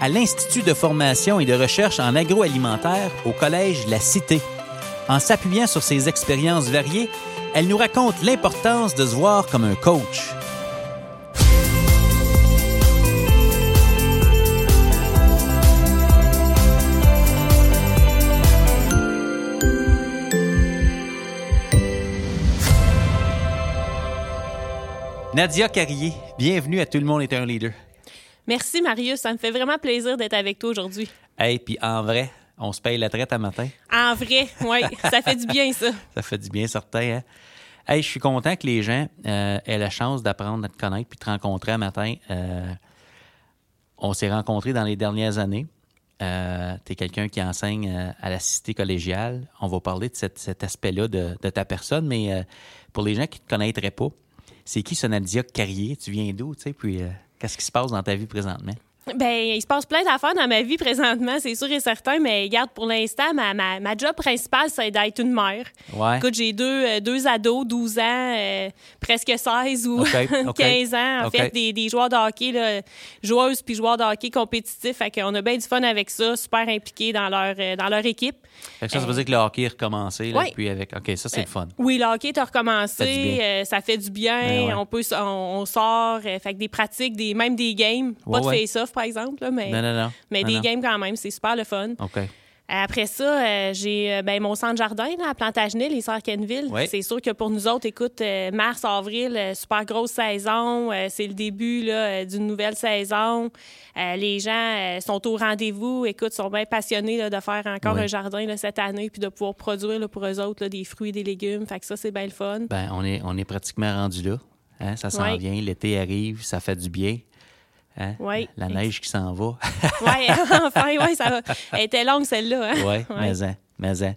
à l'Institut de formation et de recherche en agroalimentaire au Collège La Cité. En s'appuyant sur ses expériences variées, elle nous raconte l'importance de se voir comme un coach. Nadia Carrier, bienvenue à Tout le monde est un leader. Merci Marius, ça me fait vraiment plaisir d'être avec toi aujourd'hui. Hey, puis en vrai, on se paye la traite à matin. En vrai, oui, ça fait du bien ça. Ça fait du bien, certain. Hein? Hey, je suis content que les gens euh, aient la chance d'apprendre à te connaître puis te rencontrer un matin. Euh, on s'est rencontrés dans les dernières années. Euh, tu es quelqu'un qui enseigne à la cité collégiale. On va parler de cet, cet aspect-là de, de, ta personne, mais pour les gens qui ne te connaîtraient pas, c'est qui ce Nadia Carrier? Tu viens d'où? Puis qu'est-ce qui se passe dans ta vie présentement? Ben, il se passe plein d'affaires dans ma vie présentement, c'est sûr et certain, mais regarde, pour l'instant, ma, ma, ma, job principale, c'est d'être une mère. Ouais. Écoute, j'ai deux, euh, deux ados, 12 ans, euh, presque 16 ou Okay, okay, 15 ans, en okay. fait, des, des joueurs de hockey, là, joueuses puis joueurs de hockey compétitifs. Fait qu'on a bien du fun avec ça, super impliqués dans leur, euh, dans leur équipe. Fait que ça, ça veut dire que le hockey est recommencé, là, ouais. puis avec... OK, ça, c'est le fun. Oui, le hockey est recommencé, Ça fait du bien. fait du bien, Ben ouais. on, peut, on, on sort, fait que des pratiques, des, même des games, pas de face-off, par exemple, là, mais... Non, non, non. Mais Non, des games quand même, c'est super le fun. OK. Après ça, euh, j'ai euh, ben, mon centre jardin là, à Plantagenet, les Sœurs Kenville. Oui. C'est sûr que pour nous autres, écoute, euh, mars, avril, euh, super grosse saison. c'est le début là, d'une nouvelle saison. Les gens sont au rendez-vous, écoute, sont bien passionnés là, de faire encore Oui. un jardin cette année puis de pouvoir produire pour eux autres des fruits et des légumes. Fait que ça, c'est bien le fun. Ben, on est, on est pratiquement rendu là. Hein? Ça s'en Ouais. vient, l'été arrive, ça fait du bien. Hein? La neige qui s'en va. ouais, enfin, ouais, ça va. Elle était longue, celle-là. Hein? oui, Ouais. mais en, mais en.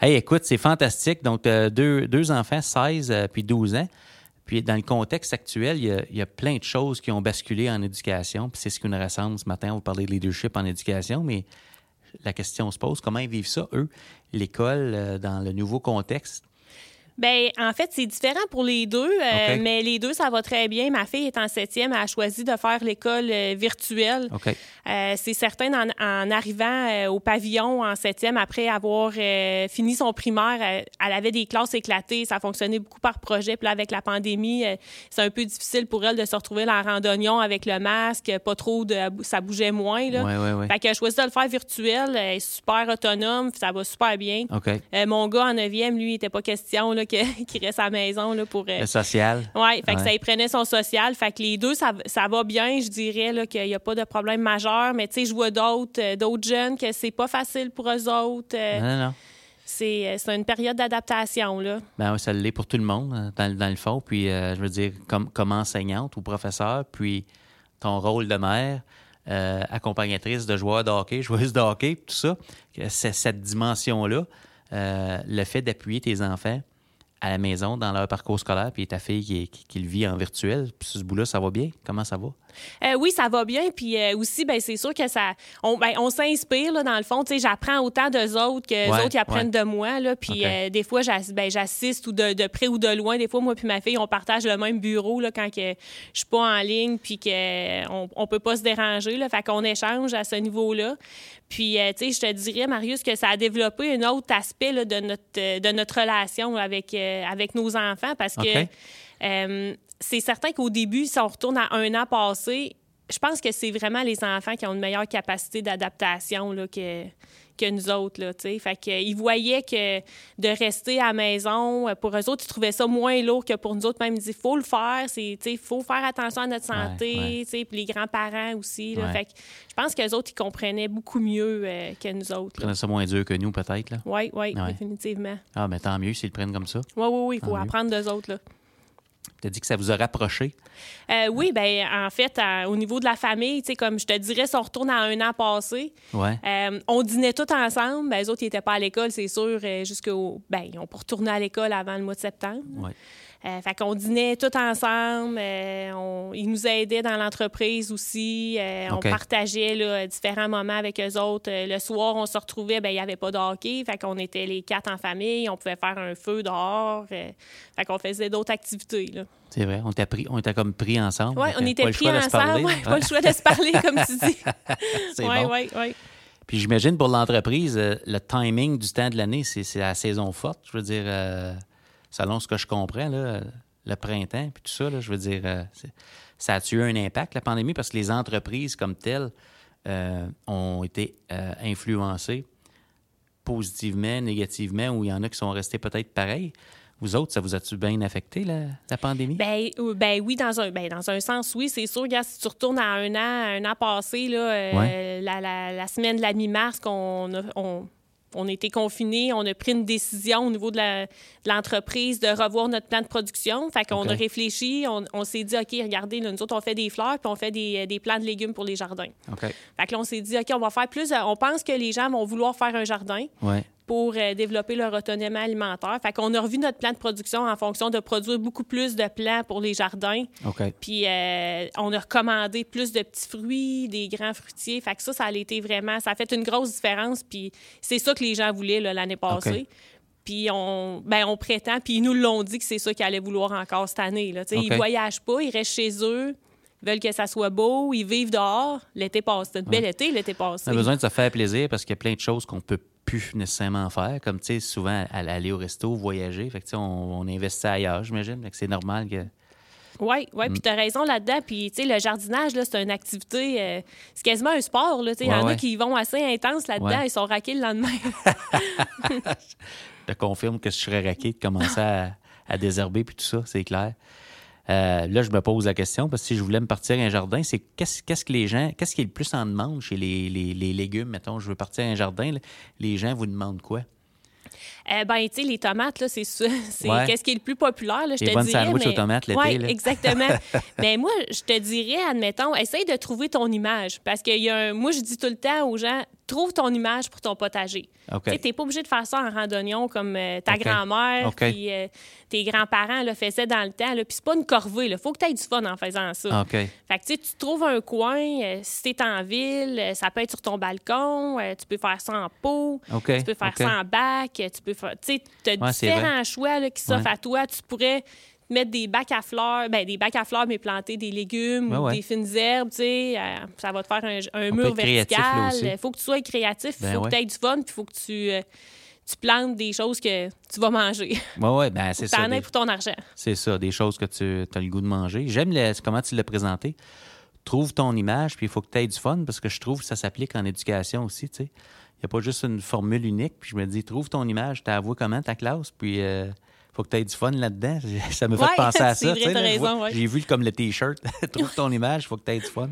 Hey, écoute, c'est fantastique. Donc, euh, deux, deux enfants, 16 euh, puis 12 ans. Puis, dans le contexte actuel, il y, a, il y a plein de choses qui ont basculé en éducation. Puis, c'est ce qui nous rassemble ce matin. On va parler de leadership en éducation, mais la question se pose comment ils vivent ça, eux, l'école, euh, dans le nouveau contexte? Ben, en fait, c'est différent pour les deux, euh, mais les deux, ça va très bien. Ma fille est en septième, elle a choisi de faire l'école euh, virtuelle. Euh, c'est certain, en, en arrivant au pavillon en septième, après avoir fini son primaire, elle avait des classes éclatées. Ça fonctionnait beaucoup par projet. Puis là, avec la pandémie, c'est un peu difficile pour elle de se retrouver dans la randonnion avec le masque, pas trop de... Ça bougeait moins, là. Oui. Fait qu'elle a choisi de le faire virtuel. Elle est super autonome, ça va super bien. Mon gars en 9e, lui, il n'était pas question là, que- qu'il reste à la maison là, pour. euh, Le social. Ouais, fait que ça y prenait son social. Fait que les deux, ça, ça va bien, je dirais, là, qu'il n'y a pas de problème majeur. Mais tu sais, je vois d'autres, euh, d'autres jeunes que c'est pas facile pour eux autres. Euh, Non, non, c'est, c'est une période d'adaptation, là. Ben, oui, ça l'est pour tout le monde, euh, dans, le- dans le fond. Puis, euh, je veux dire, comme, comme enseignante ou professeur, puis ton rôle de mère, euh, accompagnatrice de joueurs de hockey, joueuse de hockey, tout ça, c'est cette dimension-là, euh, le fait d'appuyer tes enfants à la maison dans leur parcours scolaire, puis ta fille qui, le vit en virtuel, puis ce bout-là, ça va bien? Comment ça va? Euh, oui, ça va bien. Puis euh, aussi, ben, c'est sûr que ça. On, ben, on s'inspire, là, dans le fond. Tu sais, j'apprends autant d'eux autres que les Ouais, autres, ils apprennent ouais. de moi. Là, puis euh, des fois, ben, j'assiste ou de, de près ou de loin. Des fois, moi puis ma fille, on partage le même bureau là, quand que je suis pas en ligne puis qu'on on peut pas se déranger. Là, fait qu'on échange à ce niveau-là. Puis, tu sais, je te dirais, Marius, que ça a développé un autre aspect là, de, notre, de notre relation avec, avec nos enfants parce que euh, c'est certain qu'au début, si on retourne à un an passé, je pense que c'est vraiment les enfants qui ont une meilleure capacité d'adaptation là, que, que nous autres. Là, fait que, ils voyaient que de rester à la maison, euh, pour eux autres, ils trouvaient ça moins lourd que pour nous autres. Même, ils disaient, faut le faire, il faut faire attention à notre santé, Ouais, ouais. puis les grands-parents aussi. Là, Ouais. fait que, je pense que les autres, ils comprenaient beaucoup mieux euh, que nous autres. Ils prenaient ça moins dur que nous, peut-être. Oui, oui, Ouais. définitivement. Ah, mais tant mieux s'ils le prennent comme ça. Oui, oui, oui, il faut mieux. apprendre d'eux autres. Là. Tu as dit que ça vous a rapproché? Euh, oui, ben en fait, au niveau de la famille, tu sais, comme je te dirais, si on retourne à un an passé, Ouais. euh, on dînait tous ensemble. Ben, les autres, ils n'étaient pas à l'école, c'est sûr, euh, jusqu'au. Ben, ils ont pas retourné à l'école avant le mois de septembre. Ouais. Euh, fait qu'on dînait tous ensemble. euh, on- ils nous aidaient dans l'entreprise aussi. euh. On partageait là, différents moments avec eux autres. Euh, le soir, on se retrouvait, ben il n'y avait pas de hockey. Fait qu'on était les quatre en famille. On pouvait faire un feu dehors. fait qu'on faisait d'autres activités. Là. C'est vrai. On t'a pris, on t'a comme pris ensemble. Oui, on était pris ensemble. Ouais, Pas Ouais. le choix de se parler, comme tu dis. C'est Oui, bon. oui, oui. Puis j'imagine pour l'entreprise, le timing du temps de l'année, c'est la saison forte. Je veux dire, selon ce que je comprends, là, le printemps, puis tout ça, là, je veux dire, euh, ça a eu un impact, la pandémie, parce que les entreprises comme telles euh, ont été euh, influencées positivement, négativement, ou il y en a qui sont restés peut-être pareils. Vous autres, ça vous a-tu bien affecté, la, la pandémie? Ben, ben oui, dans un, ben, dans un sens, oui, c'est sûr. Regarde, si tu retournes à un an, un an passé, là, Ouais. la, la- la semaine de la mi-mars, qu'on a, on, on a été confinés, on a pris une décision au niveau de l'entreprise de revoir notre plan de production. Fait qu'on a réfléchi, on, on s'est dit, OK, regardez, là, nous autres, on fait des fleurs, puis on fait des, des plants de légumes pour les jardins. OK. Fait que là, on s'est dit, OK, on va faire plus. On pense que les gens vont vouloir faire un jardin Ouais. Pour euh, développer leur autonomie alimentaire. Fait qu'on a revu notre plan de production en fonction de produire beaucoup plus de plants pour les jardins. Puis euh, on a recommandé plus de petits fruits, des grands fruitiers. Fait que ça, ça a été vraiment... Ça a fait une grosse différence. Puis c'est ça que les gens voulaient l'année passée. Puis on, ben, on prétend, puis ils nous l'ont dit que c'est ça qu'ils allaient vouloir encore cette année. Là. Tu sais, OK. Ils voyagent pas, ils restent chez eux, ils veulent que ça soit beau, ils vivent dehors. L'été passé, c'était un bel été l'été passé. On a besoin de se faire plaisir parce qu'il y a plein de choses qu'on peut plus nécessairement faire, comme tu sais, souvent aller au resto, voyager. Fait que on, on investit ailleurs, j'imagine. Fait que c'est normal que. Oui, ouais, Mm. puis tu as raison là-dedans. Puis, tu sais, le jardinage, là, c'est une activité, euh, c'est quasiment un sport. là. Il y Ouais, en ouais. a qui y vont assez intense là-dedans, Ouais. ils sont raqués le lendemain. Je te confirme que je serais raqué de commencer à, à désherber puis tout ça, c'est clair. Euh, là, je me pose la question parce que si je voulais me partir un jardin, c'est qu'est-ce qu'est-ce que les gens, qu'est-ce qui est le plus en demande chez les, les- légumes, mettons, je veux partir un jardin, les gens vous demandent quoi? Euh, ben, tu sais, les tomates, là, c'est ça. C'est Ouais. qu'est-ce qui est le plus populaire, là, je Les te dirais. sandwichs mais... aux tomates l'été, là. exactement. mais moi, je te dirais, admettons, essaye de trouver ton image. Parce que y a un... moi, je dis tout le temps aux gens, trouve ton image pour ton potager. OK. Tu n'es pas obligé de faire ça en randonnion comme euh, ta grand-mère OK. puis euh, tes grands-parents le faisaient dans le temps. Puis c'est pas une corvée. Il faut que tu aies du fun en faisant ça. Fait que tu sais, tu trouves un coin, euh, si t'es en ville, euh, ça peut être sur ton balcon, tu peux faire ça en pot, tu peux faire ça en bac, tu peux faire. Tu sais, t'as Ouais, différents choix là, qui s'offrent Ouais. à toi. Tu pourrais mettre des bacs à fleurs, ben des bacs à fleurs, mais planter des légumes Ouais, ou ouais. des fines herbes, tu sais, euh, ça va te faire un, mur vertical. Il faut que tu sois créatif, il Ben faut ouais. que tu aies du fun, puis il faut que tu, euh, tu plantes des choses que tu vas manger. Ouais, ouais, ben c'est Tu ça. en des- pour ton argent. C'est ça, des choses que tu as le goût de manger. J'aime comment tu l'as présenté. Trouve ton image, puis il faut que tu aies du fun, parce que je trouve que ça s'applique en éducation aussi, tu sais. Il n'y a pas juste une formule unique, puis je me dis, trouve ton image, tu avoué comment ta classe, puis il faut que tu aies du fun là-dedans. Ça me fait Ouais, penser à ça. t'as ouais. J'ai vu comme le T-shirt. trouve ton image, il faut que tu aies du fun.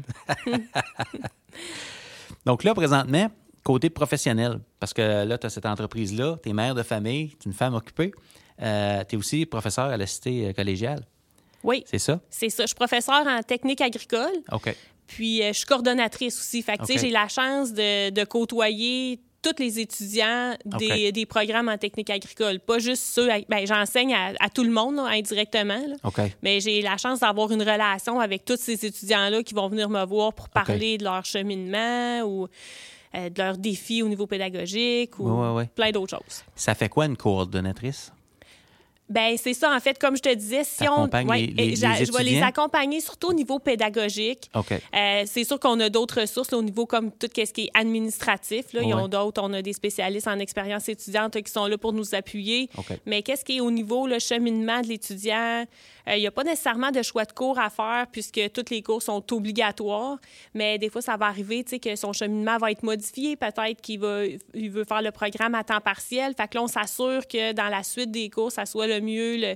Donc là, présentement, côté professionnel, parce que là, tu as cette entreprise-là, tu es mère de famille, tu es une femme occupée, tu es aussi professeur à la cité euh, collégiale. Oui, C'est ça? c'est ça. Je suis professeure en technique agricole. OK. Puis euh, je suis coordonnatrice aussi. Fait que, tu sais, OK. j'ai la chance de, de côtoyer tous les étudiants des, programmes en technique agricole. Pas juste ceux... ben, j'enseigne à, à tout le monde, là, indirectement. là. Mais j'ai la chance d'avoir une relation avec tous ces étudiants-là qui vont venir me voir pour parler de leur cheminement ou euh, de leurs défis au niveau pédagogique ou Ouais, ouais, ouais. plein d'autres choses. Ça fait quoi une coordonnatrice? Ben c'est ça en fait comme je te disais si on les- les- les je vais les accompagner surtout au niveau pédagogique. Euh, c'est sûr qu'on a d'autres ressources là, au niveau comme tout ce qui est administratif. Là. Ils ont d'autres, on a des spécialistes en expérience étudiante qui sont là pour nous appuyer. Mais qu'est-ce qui est au niveau le cheminement de l'étudiant? Euh, Il n'y a pas nécessairement de choix de cours à faire puisque tous les cours sont obligatoires. Mais des fois, ça va arriver tu sais, que son cheminement va être modifié. Peut-être qu'il va, il veut faire le programme à temps partiel. Fait que là, on s'assure que dans la suite des cours, ça soit le mieux, le,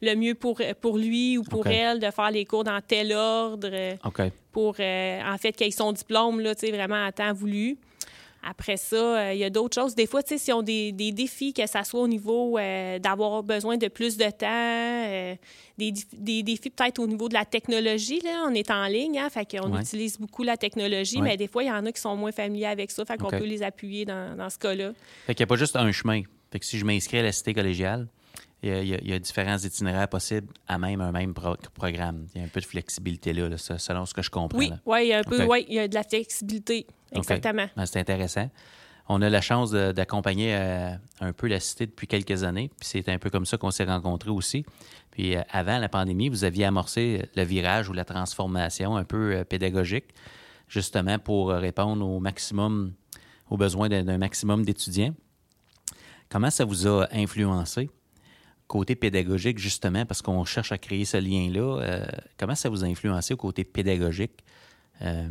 le mieux pour, pour lui ou pour elle de faire les cours dans tel ordre. pour, euh, en fait, qu'ils son diplôme, là, tu sais, vraiment à temps voulu. Après ça, euh, il y a d'autres choses. Des fois, tu sais, si ont des, des, défis, que ça soit au niveau euh, d'avoir besoin de plus de temps, euh, des, des, défis peut-être au niveau de la technologie, là, on est en ligne, hein, fait qu'on utilise beaucoup la technologie, mais des fois, il y en a qui sont moins familiers avec ça, fait qu'on peut les appuyer dans, dans ce cas-là. Fait qu'il n'y a pas juste un chemin. Fait que si je m'inscris à la cité collégiale, il y, a, différents itinéraires possibles à même un même programme. Il y a un peu de flexibilité là, selon ce que je comprends. Oui, ouais, il y a un peu, ouais, il y a de la flexibilité. Exactement. Ben, c'est intéressant. On a la chance d'accompagner euh, un peu la cité depuis quelques années. Puis c'est un peu comme ça qu'on s'est rencontrés aussi. Puis euh, avant la pandémie, vous aviez amorcé le virage ou la transformation un peu euh, pédagogique, justement pour répondre au maximum, aux besoins d'un maximum d'étudiants. Comment ça vous a influencé? Côté pédagogique, justement, parce qu'on cherche à créer ce lien-là, euh, comment ça vous a influencé au côté pédagogique, euh,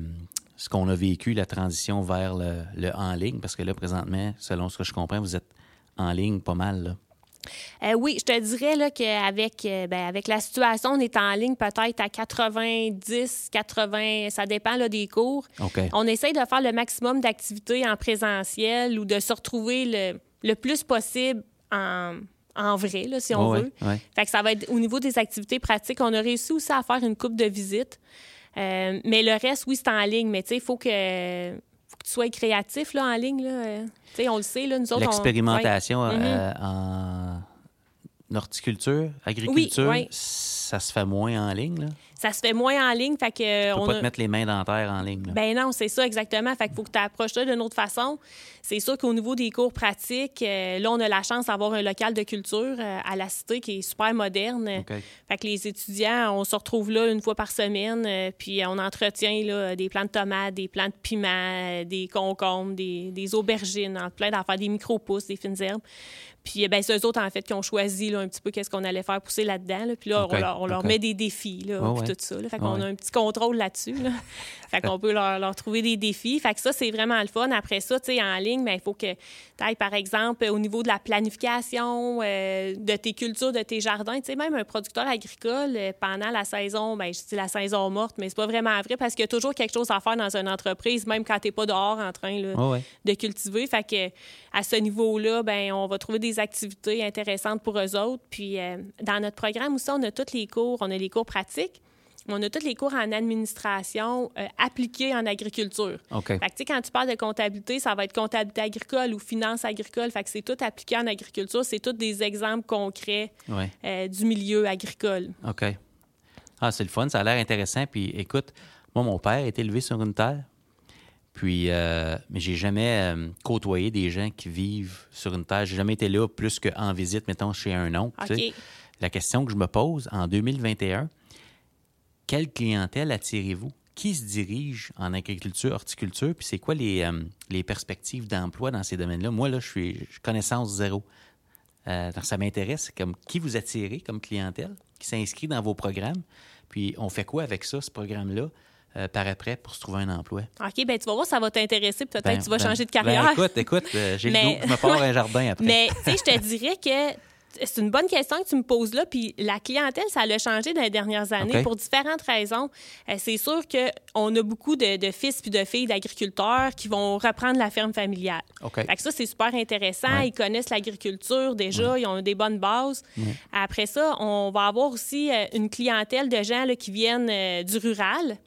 ce qu'on a vécu, la transition vers le, en ligne? Parce que là, présentement, selon ce que je comprends, vous êtes en ligne pas mal. Là. Euh, oui, je te dirais là, qu'avec ben, avec la situation, on est en ligne peut-être à 90, 80, ça dépend là, des cours. On essaye de faire le maximum d'activités en présentiel ou de se retrouver le, le plus possible en, en vrai, là, si on veut. Fait que ça va être au niveau des activités pratiques. On a réussi aussi à faire une coupe de visites. Euh, mais le reste, oui, c'est en ligne. Mais tu sais, il faut que, faut que tu sois créatif là, en ligne. Là. sais, on le sait, là, nous autres. L'expérimentation euh, mm-hmm. en horticulture, agriculture, ça se fait moins en ligne, là? Ça se fait moins en ligne, fait que... Tu peux pas te mettre les mains dans la terre en ligne, là. Ben non, c'est ça, exactement. Fait qu'il faut que tu approches ça d'une autre façon. C'est sûr qu'au niveau des cours pratiques, euh, là, on a la chance d'avoir un local de culture euh, à la cité qui est super moderne. Fait que les étudiants, on se retrouve là une fois par semaine, euh, puis on entretient là, des plants de tomates, des plants de piment, des concombres, des, des aubergines, plein d'affaires, des micro-pousses, des fines herbes. Puis, ben, c'est eux autres, en fait, qui ont choisi là, un petit peu qu'est-ce qu'on allait faire pousser là-dedans. Puis là, on, leur, met des défis, là, tout ça. Fait qu'on a un petit contrôle là-dessus. Là. fait qu'on peut leur, leur, trouver des défis. Fait que ça, c'est vraiment le fun. Après ça, tu sais, en ligne, ben, il faut que tu ailles, par exemple, au niveau de la planification euh, de tes cultures, de tes jardins. Tu sais, même un producteur agricole, euh, pendant la saison, ben, je dis la saison morte, mais c'est pas vraiment vrai parce qu'il y a toujours quelque chose à faire dans une entreprise, même quand tu n'es pas dehors en train de cultiver. Fait que à ce niveau-là, ben, on va trouver des activités intéressantes pour eux autres. Puis euh, dans notre programme aussi, on a tous les cours, on a les cours pratiques. On a tous les cours en administration euh, appliqués en agriculture. Fait que, quand tu parles de comptabilité, ça va être comptabilité agricole ou finance agricole. Fait que c'est tout appliqué en agriculture. C'est tous des exemples concrets euh, du milieu agricole. OK. Ah, c'est le fun. Ça a l'air intéressant. Puis écoute, moi, mon père est élevé sur une terre. Puis, euh, mais j'ai jamais euh, côtoyé des gens qui vivent sur une terre. J'ai jamais été là plus qu'en visite, mettons, chez un oncle. La question que je me pose en 2021, quelle clientèle attirez-vous? Qui se dirige en agriculture, horticulture? Puis c'est quoi les, euh, les perspectives d'emploi dans ces domaines-là? Moi, là, je suis connaissance zéro. donc, ça m'intéresse. Comme qui vous attirez comme clientèle qui s'inscrit dans vos programmes? Puis on fait quoi avec ça, ce programme-là? euh, par après pour se trouver un emploi? OK, bien, tu vas voir, ça va t'intéresser. Peut-être ben, que tu vas ben, changer de ben, carrière. écoute, écoute, euh, j'ai le goût, je me pars un jardin après. Mais, tu sais, je te dirais que c'est une bonne question que tu me poses là. Puis la clientèle, ça a changé dans les dernières années pour différentes raisons. Euh, c'est sûr qu'on a beaucoup de, fils puis de filles d'agriculteurs qui vont reprendre la ferme familiale. Okay. Fait que ça, c'est super intéressant. Ils connaissent l'agriculture déjà, ils ont des bonnes bases. Après ça, on va avoir aussi euh, une clientèle de gens là, qui viennent du rural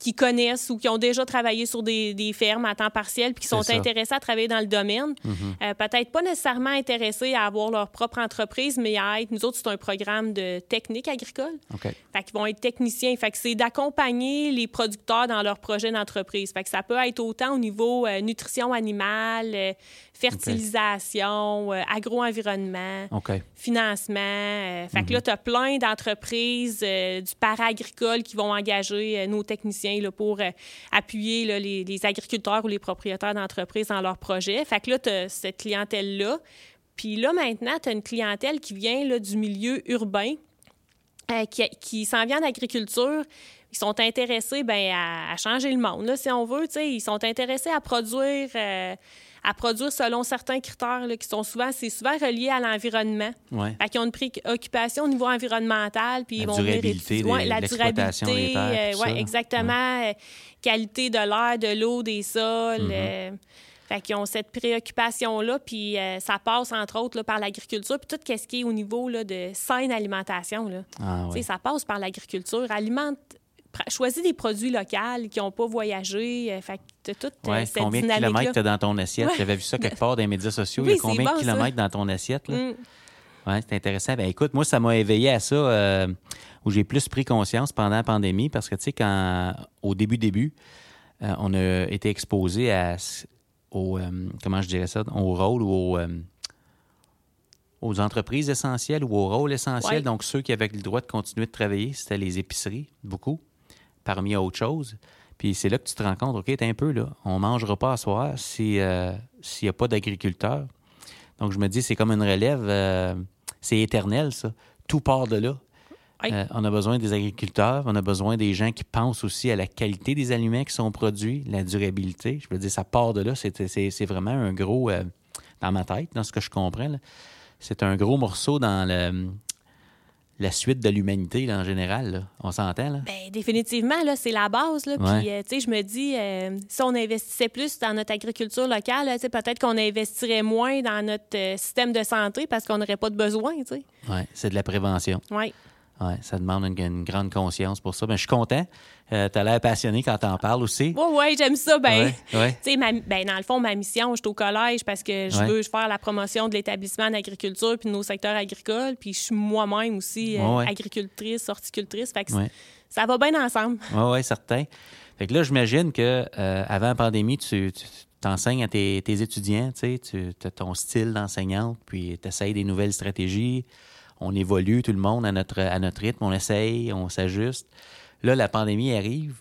qui connaissent ou qui ont déjà travaillé sur des, des fermes à temps partiel puis qui sont intéressés à travailler dans le domaine. Mm-hmm. Euh, peut-être pas nécessairement intéressés à avoir leur propre entreprise, mais à être, nous autres, c'est un programme de technique agricole. Okay. Fait qu'ils vont être techniciens. Fait que c'est d'accompagner les producteurs dans leur projet d'entreprise. Fait que ça peut être autant au niveau euh, nutrition animale, euh, fertilisation, agro-environnement, financement. fait que là, mm-hmm. tu as plein d'entreprises du para-agricole qui vont engager nos techniciens pour euh, appuyer les, agriculteurs ou les propriétaires d'entreprises dans leurs projets. Fait que là, tu as cette clientèle-là. Puis là, maintenant, tu as une clientèle qui vient là, du milieu urbain, euh, qui, s'en vient d'agriculture. Ils sont intéressés ben, à, changer le monde, là, si on veut. Ils sont intéressés à produire... Euh, à produire selon certains critères qui sont souvent, c'est souvent relié à l'environnement. Ouais. Fait ont une préoccupation au niveau environnemental, puis la ils vont durabilité venir la durabilité, euh, ouais, exactement, euh, qualité de l'air, de l'eau, des sols. Mm-hmm. Euh, Fait qu'ils ont cette préoccupation-là, puis euh, ça passe, entre autres, là, par l'agriculture, puis tout ce qui est au niveau là, de saine alimentation. Là. Ah, ouais. Ça passe par l'agriculture. Alimente... Choisis des produits locaux qui n'ont pas voyagé. euh, fait que t'as toute euh, Ouais, cette combien de kilomètres t'as dans ton assiette? Ouais. J'avais vu ça quelque part dans les médias sociaux. Oui, Il y a combien bon, de ça. kilomètres dans ton assiette? Là? Mm. Ouais, c'est intéressant. Ben écoute, moi, ça m'a éveillé à ça euh, où j'ai plus pris conscience pendant la pandémie parce que, tu sais, quand au début, début, euh, on a été exposé à, au, euh, comment je dirais ça, au rôle ou au, aux entreprises essentielles ou au rôle essentiel. Ouais. Donc, ceux qui avaient le droit de continuer de travailler, c'était les épiceries, beaucoup, parmi autres choses. Puis c'est là que tu te rends compte, OK, t'es un peu là, on mangera pas à soir si, euh, s'il n'y a pas d'agriculteurs. Donc, je me dis, c'est comme une relève, euh, c'est éternel, ça. Tout part de là. Euh, on a besoin des agriculteurs, on a besoin des gens qui pensent aussi à la qualité des aliments qui sont produits, la durabilité. Je veux dire, ça part de là. C'est, c'est, c'est vraiment un gros, dans ma tête, dans ce que je comprends, c'est un gros morceau dans le, la suite de l'humanité en général. là. On s'entend, là? Ben, définitivement, là, c'est la base. Là. Ouais. Puis, euh, tu sais, je me dis, euh, si on investissait plus dans notre agriculture locale, là, tu sais, peut-être qu'on investirait moins dans notre euh, système de santé parce qu'on n'aurait pas de besoin, tu sais. Ouais, c'est de la prévention. Oui. Ouais, ça demande une, une grande conscience pour ça. Ben, je suis content. Euh, tu as l'air passionné quand tu en parles aussi. Oui, oui, j'aime ça. Ben, Ouais, ouais. tu sais, ma- ben, dans le fond, ma mission, je suis au collège parce que je Ouais. veux faire la promotion de l'établissement en agriculture puis de nos secteurs agricoles. Puis je suis moi-même aussi euh, agricultrice, horticultrice. Fait que ça va bien ensemble. Oui, oui, certain. Fait que là, j'imagine que euh, avant la pandémie, tu, tu t'enseignes à tes, tes étudiants, tu as ton style d'enseignante, puis tu essayes des nouvelles stratégies. On évolue tout le monde à notre, à notre rythme, on essaye, on s'ajuste. Là, la pandémie arrive.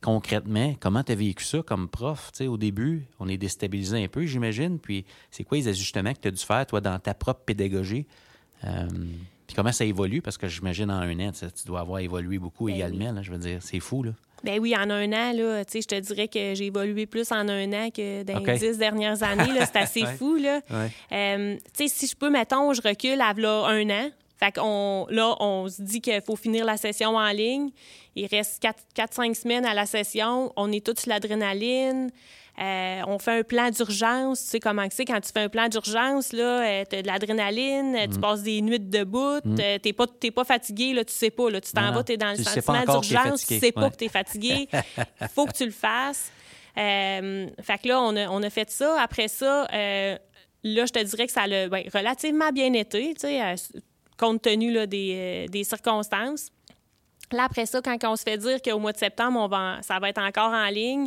Concrètement, comment tu as vécu ça comme prof? Au début, on est déstabilisé un peu, j'imagine. Puis, c'est quoi les ajustements que tu as dû faire, toi, dans ta propre pédagogie? Euh, puis comment ça évolue? Parce que j'imagine en un an, tu dois avoir évolué beaucoup Ben également. Là, je veux dire, c'est fou, là. Ben oui, en un an, là, tu sais, je te dirais que j'ai évolué plus en un an que dans les dix dernières années. là. C'est assez Ouais. fou, là. Ouais. Euh, tu sais, si je peux, mettons, je recule à là, un an. Fait qu'on, là, on se dit qu'il faut finir la session en ligne. Il reste 4-5 semaines à la session. On est tous sur l'adrénaline. Euh, on fait un plan d'urgence. Tu sais comment c'est quand tu fais un plan d'urgence, là, euh, t'as de l'adrénaline, euh, tu Mm. passes des nuits debout, euh, t'es pas, t'es pas fatigué, là, tu sais pas, là, tu t'en vas, t'es dans le Tu sentiment d'urgence, tu sais pas Ouais. que t'es fatigué. faut que tu le fasses. Fait que là, on a, on a fait ça. Après ça, là, je te dirais que ça a ben, relativement bien été, tu sais, compte tenu là, des, des circonstances. Là, après ça, quand on se fait dire qu'au mois de septembre, on va, ça va être encore en ligne,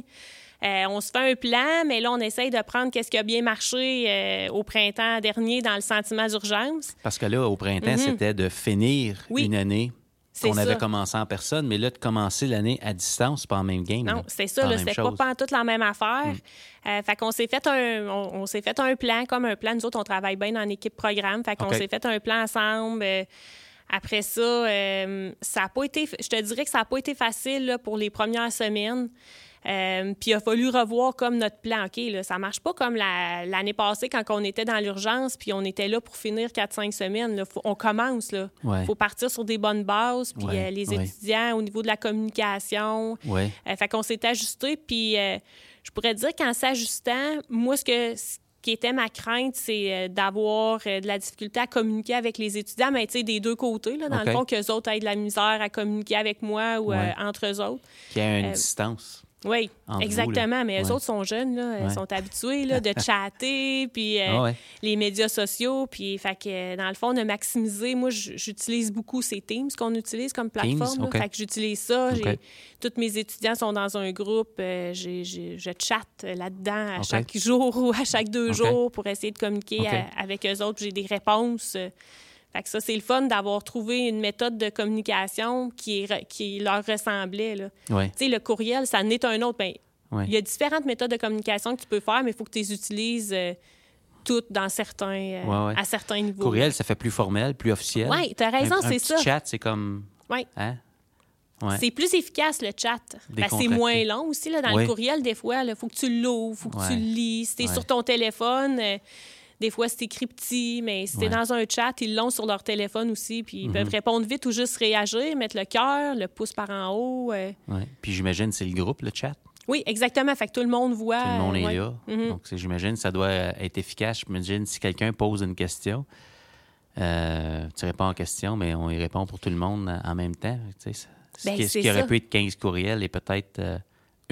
euh, on se fait un plan, mais là, on essaye de prendre qu'est-ce qui a bien marché euh, au printemps dernier dans le sentiment d'urgence. Parce que là, au printemps, c'était de finir Mhm. Oui. une année qu'on avait commencé en personne, mais là, de commencer l'année à distance, c'est pas en même game. Non, c'est ça, c'était pas pas toute la même affaire. Euh, fait qu'on s'est fait un on, on s'est fait un plan comme un plan nous autres on travaille bien en équipe programme, fait qu'on s'est fait un plan ensemble. Euh, après ça, euh, ça a pas été je te dirais que ça a pas été facile là, pour les premières semaines. Euh, puis il a fallu revoir comme notre plan. OK, là, ça marche pas comme la- l'année passée quand on était dans l'urgence puis on était là pour finir 4-5 semaines. Là. Faut- on commence. Il Ouais. faut partir sur des bonnes bases. Puis Ouais, euh, les ouais. étudiants, au niveau de la communication, Ouais. euh, fait qu'on s'est ajusté, puis euh, je pourrais dire qu'en s'ajustant, moi, ce, que, ce qui était ma crainte, c'est d'avoir de la difficulté à communiquer avec les étudiants, mais tu sais, des deux côtés, là, dans le fond, qu'eux autres aient de la misère à communiquer avec moi ou euh, entre eux autres. Qui a une Euh, distance. Oui, vous, exactement, mais eux Ouais. autres sont jeunes, là, ils Ouais. sont habitués là, de chatter, puis euh, Ah ouais. les médias sociaux, puis fait que, dans le fond, de maximiser, moi, j'utilise beaucoup ces Teams qu'on utilise comme plateforme. Fait que j'utilise ça. OK. J'ai- Tous mes étudiants sont dans un groupe. euh, je chatte là-dedans à chaque jour ou à chaque deux jours pour essayer de communiquer à- avec eux autres. J'ai des réponses. euh, fait que ça, c'est le fun d'avoir trouvé une méthode de communication qui, est qui leur ressemblait. Là. Ouais. Tu sais, le courriel, ça en est un autre. Ben, Ouais. il y a différentes méthodes de communication que tu peux faire, mais il faut que tu les utilises euh, toutes dans certains, euh, Ouais, à certains niveaux. Courriel, ça fait plus formel, plus officiel. Oui, tu as raison, c'est ça. chat, c'est comme. Ouais. Hein? Ouais. C'est plus efficace, le chat. Que c'est moins long aussi. Là, dans Oui. le courriel, des fois, il faut que tu l'ouvres, il faut que tu le lis. Si tu sur ton téléphone, euh, des fois, c'est écrit petit, mais si Ouais. Mhm. dans un chat, ils l'ont sur leur téléphone aussi. Puis ils peuvent répondre vite ou juste réagir, mettre le cœur, le pouce par en haut. euh. Ouais. Puis j'imagine c'est le groupe, le chat? Oui, exactement. Fait que tout le monde voit. Tout le monde est ouais. là. Mhm. Donc, j'imagine ça doit être efficace. J'imagine si quelqu'un pose une question, euh, tu réponds en question, mais on y répond pour tout le monde en même temps. Tu sais, ce- Ben, qui, ce qui aurait pu être 15 courriels et peut-être euh,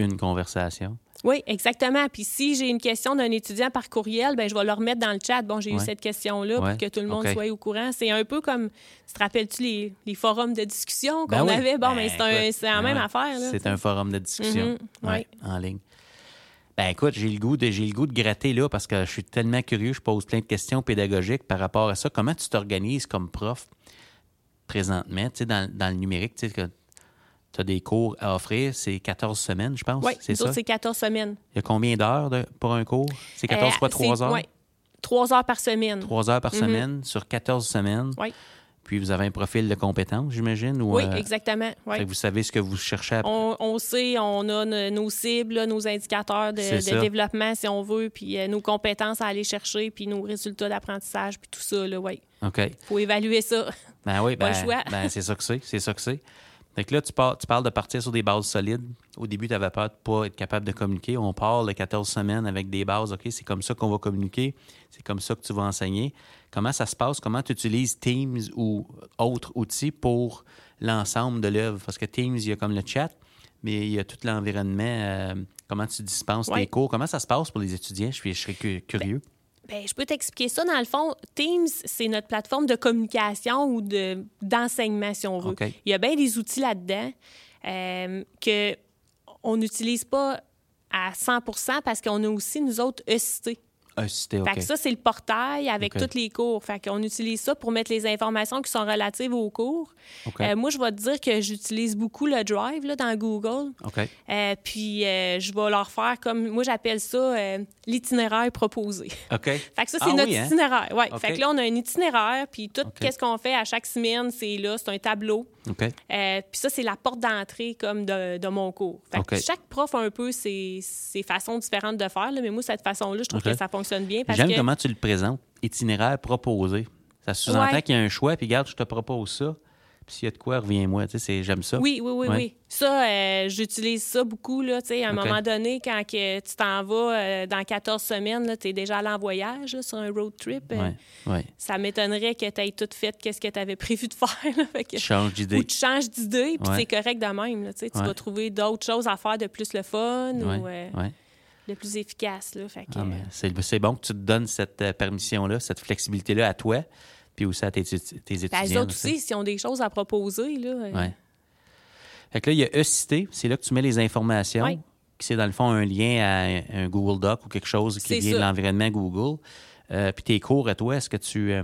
une conversation. Oui, exactement. Puis si j'ai une question d'un étudiant par courriel, ben je vais le remettre dans le chat. Bon, j'ai eu cette question-là Ouais. pour que tout le monde soit au courant. C'est un peu comme, tu te rappelles-tu les, les forums de discussion qu'on Ben oui. avait? Bon, Ben, mais c'est la ben même affaire. C'est un forum de discussion Mhm, en ligne. Ben écoute, j'ai le goût de j'ai le goût de gratter là parce que je suis tellement curieux, je pose plein de questions pédagogiques par rapport à ça. Comment tu t'organises comme prof présentement, tu sais, dans, dans le numérique, tu sais, que tu as des cours à offrir, c'est 14 semaines, je pense. Oui, c'est ça? c'est 14 semaines. Il y a combien d'heures pour un cours? C'est 14 Euh, fois 3 c'est- heures? ouais, 3 heures par semaine. 3 heures par Mhm. semaine sur 14 semaines. Oui, Puis vous avez un profil de compétence, j'imagine? Ou, oui euh, exactement. oui. fait que vous savez ce que vous cherchez à On, on sait, on a no- nos cibles, là, nos indicateurs de, développement, si on veut, puis euh, nos compétences à aller chercher, puis nos résultats d'apprentissage, puis tout ça. Oui, OK. il faut évaluer ça. Ben oui, ben, ben, c'est ça que c'est. C'est ça que c'est. Fait que là, tu, par- tu parles de partir sur des bases solides. Au début, tu avais peur de pas être capable de communiquer. On part de 14 semaines avec des bases. OK, c'est comme ça qu'on va communiquer. C'est comme ça que tu vas enseigner. Comment ça se passe? Comment tu utilises Teams ou autres outils pour l'ensemble de l'œuvre? Parce que Teams, il y a comme le chat, mais il y a tout l'environnement. euh, comment tu dispenses Ouais. tes cours? Comment ça se passe pour les étudiants? Je, suis, je serais cu- curieux. Ben, je peux t'expliquer ça. Dans le fond, Teams, c'est notre plateforme de communication ou de, d'enseignement, si on veut. Il y a bien des outils là-dedans euh, que on n'utilise pas à 100 parce qu'on a aussi, nous autres, ECT. Ah. Fait que ça, c'est le portail avec tous les cours. Fait qu'on utilise ça pour mettre les informations qui sont relatives aux cours. Euh, moi, je vais te dire que j'utilise beaucoup le Drive là, dans Google. Euh, puis, euh, je vais leur faire comme... Moi, j'appelle ça l'itinéraire proposé. Fait que ça, c'est Ah notre oui, hein? itinéraire. Ouais. Fait que là, on a un itinéraire, puis tout qu'est-ce qu'on fait à chaque semaine, c'est là, c'est un tableau. Puis ça, c'est la porte d'entrée comme de, de mon cours. Fait que chaque prof a un peu ses, ses façons différentes de faire, là, mais moi, cette façon-là, je trouve que ça fonctionne bien J'aime que... comment tu le présentes. Itinéraire proposé. Ça sous-entend Ouais. qu'il y a un choix, puis regarde, je te propose ça. Puis s'il y a de quoi, reviens-moi. Tu sais, j'aime ça. Oui, oui, oui, Ouais. oui. Ça, euh, j'utilise ça beaucoup. Là, tu sais, à un moment donné, quand que tu t'en vas euh, dans 14 semaines, tu es déjà allé en voyage là, sur un road trip, euh, Ouais, ça m'étonnerait que tu aies tout fait qu'est-ce que tu avais prévu de faire. là. Fait que- Tu changes ou d'idée. tu changes d'idée, puis c'est correct de même. là, tu vas trouver d'autres choses à faire de plus le fun Ouais, ou euh, de plus efficace. Là. Fait que, Ah, mais c'est, c'est bon que tu te donnes cette euh, permission-là, cette flexibilité-là à toi, puis aussi à tes, tes étudiants. les autres aussi. s'ils ont des choses à proposer, là, euh, Ouais. Fait que là, il y a E-Cité, c'est là que tu mets les informations. Ouais. qui C'est dans le fond un lien à un Google Doc ou quelque chose qui vient de l'environnement Google. Euh, puis tes cours à toi, est-ce que tu. euh,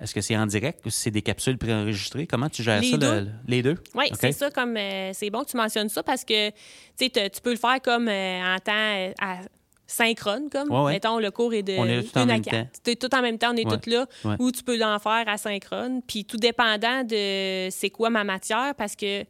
est-ce que c'est en direct ou si c'est des capsules préenregistrées? Comment tu gères Les ça? deux. le- les deux? Oui, c'est ça. Comme euh, c'est bon que tu mentionnes ça parce que tu peux le faire comme euh, en temps euh, à- synchrone, comme Ouais, ouais. mettons le cours est de On est tout en une à même quatre. temps. C'est tout en même temps, on est Ouais, tous là. Ou tu peux l'en faire asynchrone. Puis tout dépendant de c'est quoi ma matière, parce que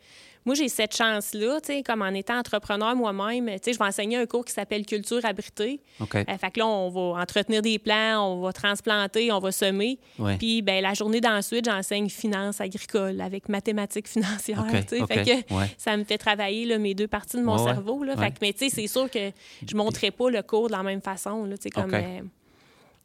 moi j'ai cette chance là, tu sais, comme en étant entrepreneur moi-même, tu sais, je vais enseigner un cours qui s'appelle culture abritée. Euh, fait que là, on va entretenir des plants, on va transplanter, on va semer. Ouais. Puis ben, la journée d'ensuite, j'enseigne finance agricole avec mathématiques financières. Tu sais. Fait que ouais. ça me fait travailler là, mes deux parties de mon Ouais, cerveau. Là. Fait que, mais tu sais, c'est sûr que je ne montrerai pas le cours de la même façon. Là, tu sais, comme OK. euh,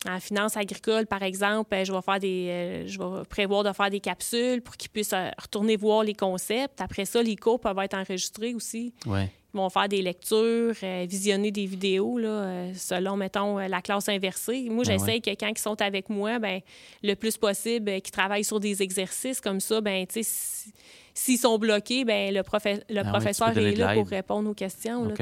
en finance agricole, par exemple, euh, je vais faire des, euh, je vais prévoir de faire des capsules pour qu'ils puissent euh, retourner voir les concepts. Après ça, les cours peuvent être enregistrés aussi. Ouais. Ils vont faire des lectures, euh, visionner des vidéos, là, selon, mettons, la classe inversée. Moi, Ben j'essaye que quand ils sont avec moi, ben, le plus possible, qu'ils travaillent sur des exercices comme ça. Ben, tu sais, si- s'ils sont bloqués, ben, le, profe- le Ah oui, professeur est là pour répondre aux questions. là.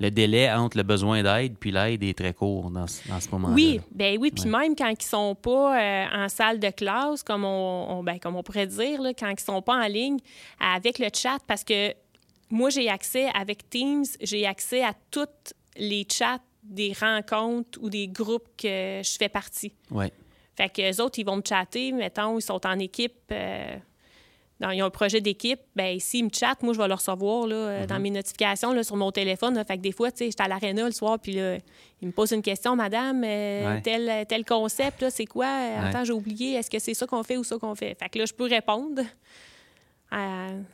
Le délai entre le besoin d'aide puis l'aide est très court dans, ce- moment-là. Oui, ben oui, puis même quand ils sont pas euh, en salle de classe, comme on, on- ben, comme on pourrait dire, là, quand ils sont pas en ligne, avec le chat, parce que moi, j'ai accès avec Teams, j'ai accès à toutes les chats des rencontres ou des groupes que je fais partie. Ouais. Fait que les autres, ils vont me chatter, mettons, ils sont en équipe, euh, dans- ils ont un projet d'équipe, ben s'ils me chattent, moi, je vais le recevoir là, euh, Mhm. dans mes notifications là, sur mon téléphone. là. Fait que des fois, tu sais, j'étais à l'aréna le soir, puis là, ils me posent une question, madame, euh, Ouais. tel, tel concept, c'est quoi? Euh, Ouais. Attends, j'ai oublié, est-ce que c'est ça qu'on fait ou ça qu'on fait? Fait que là, je peux répondre.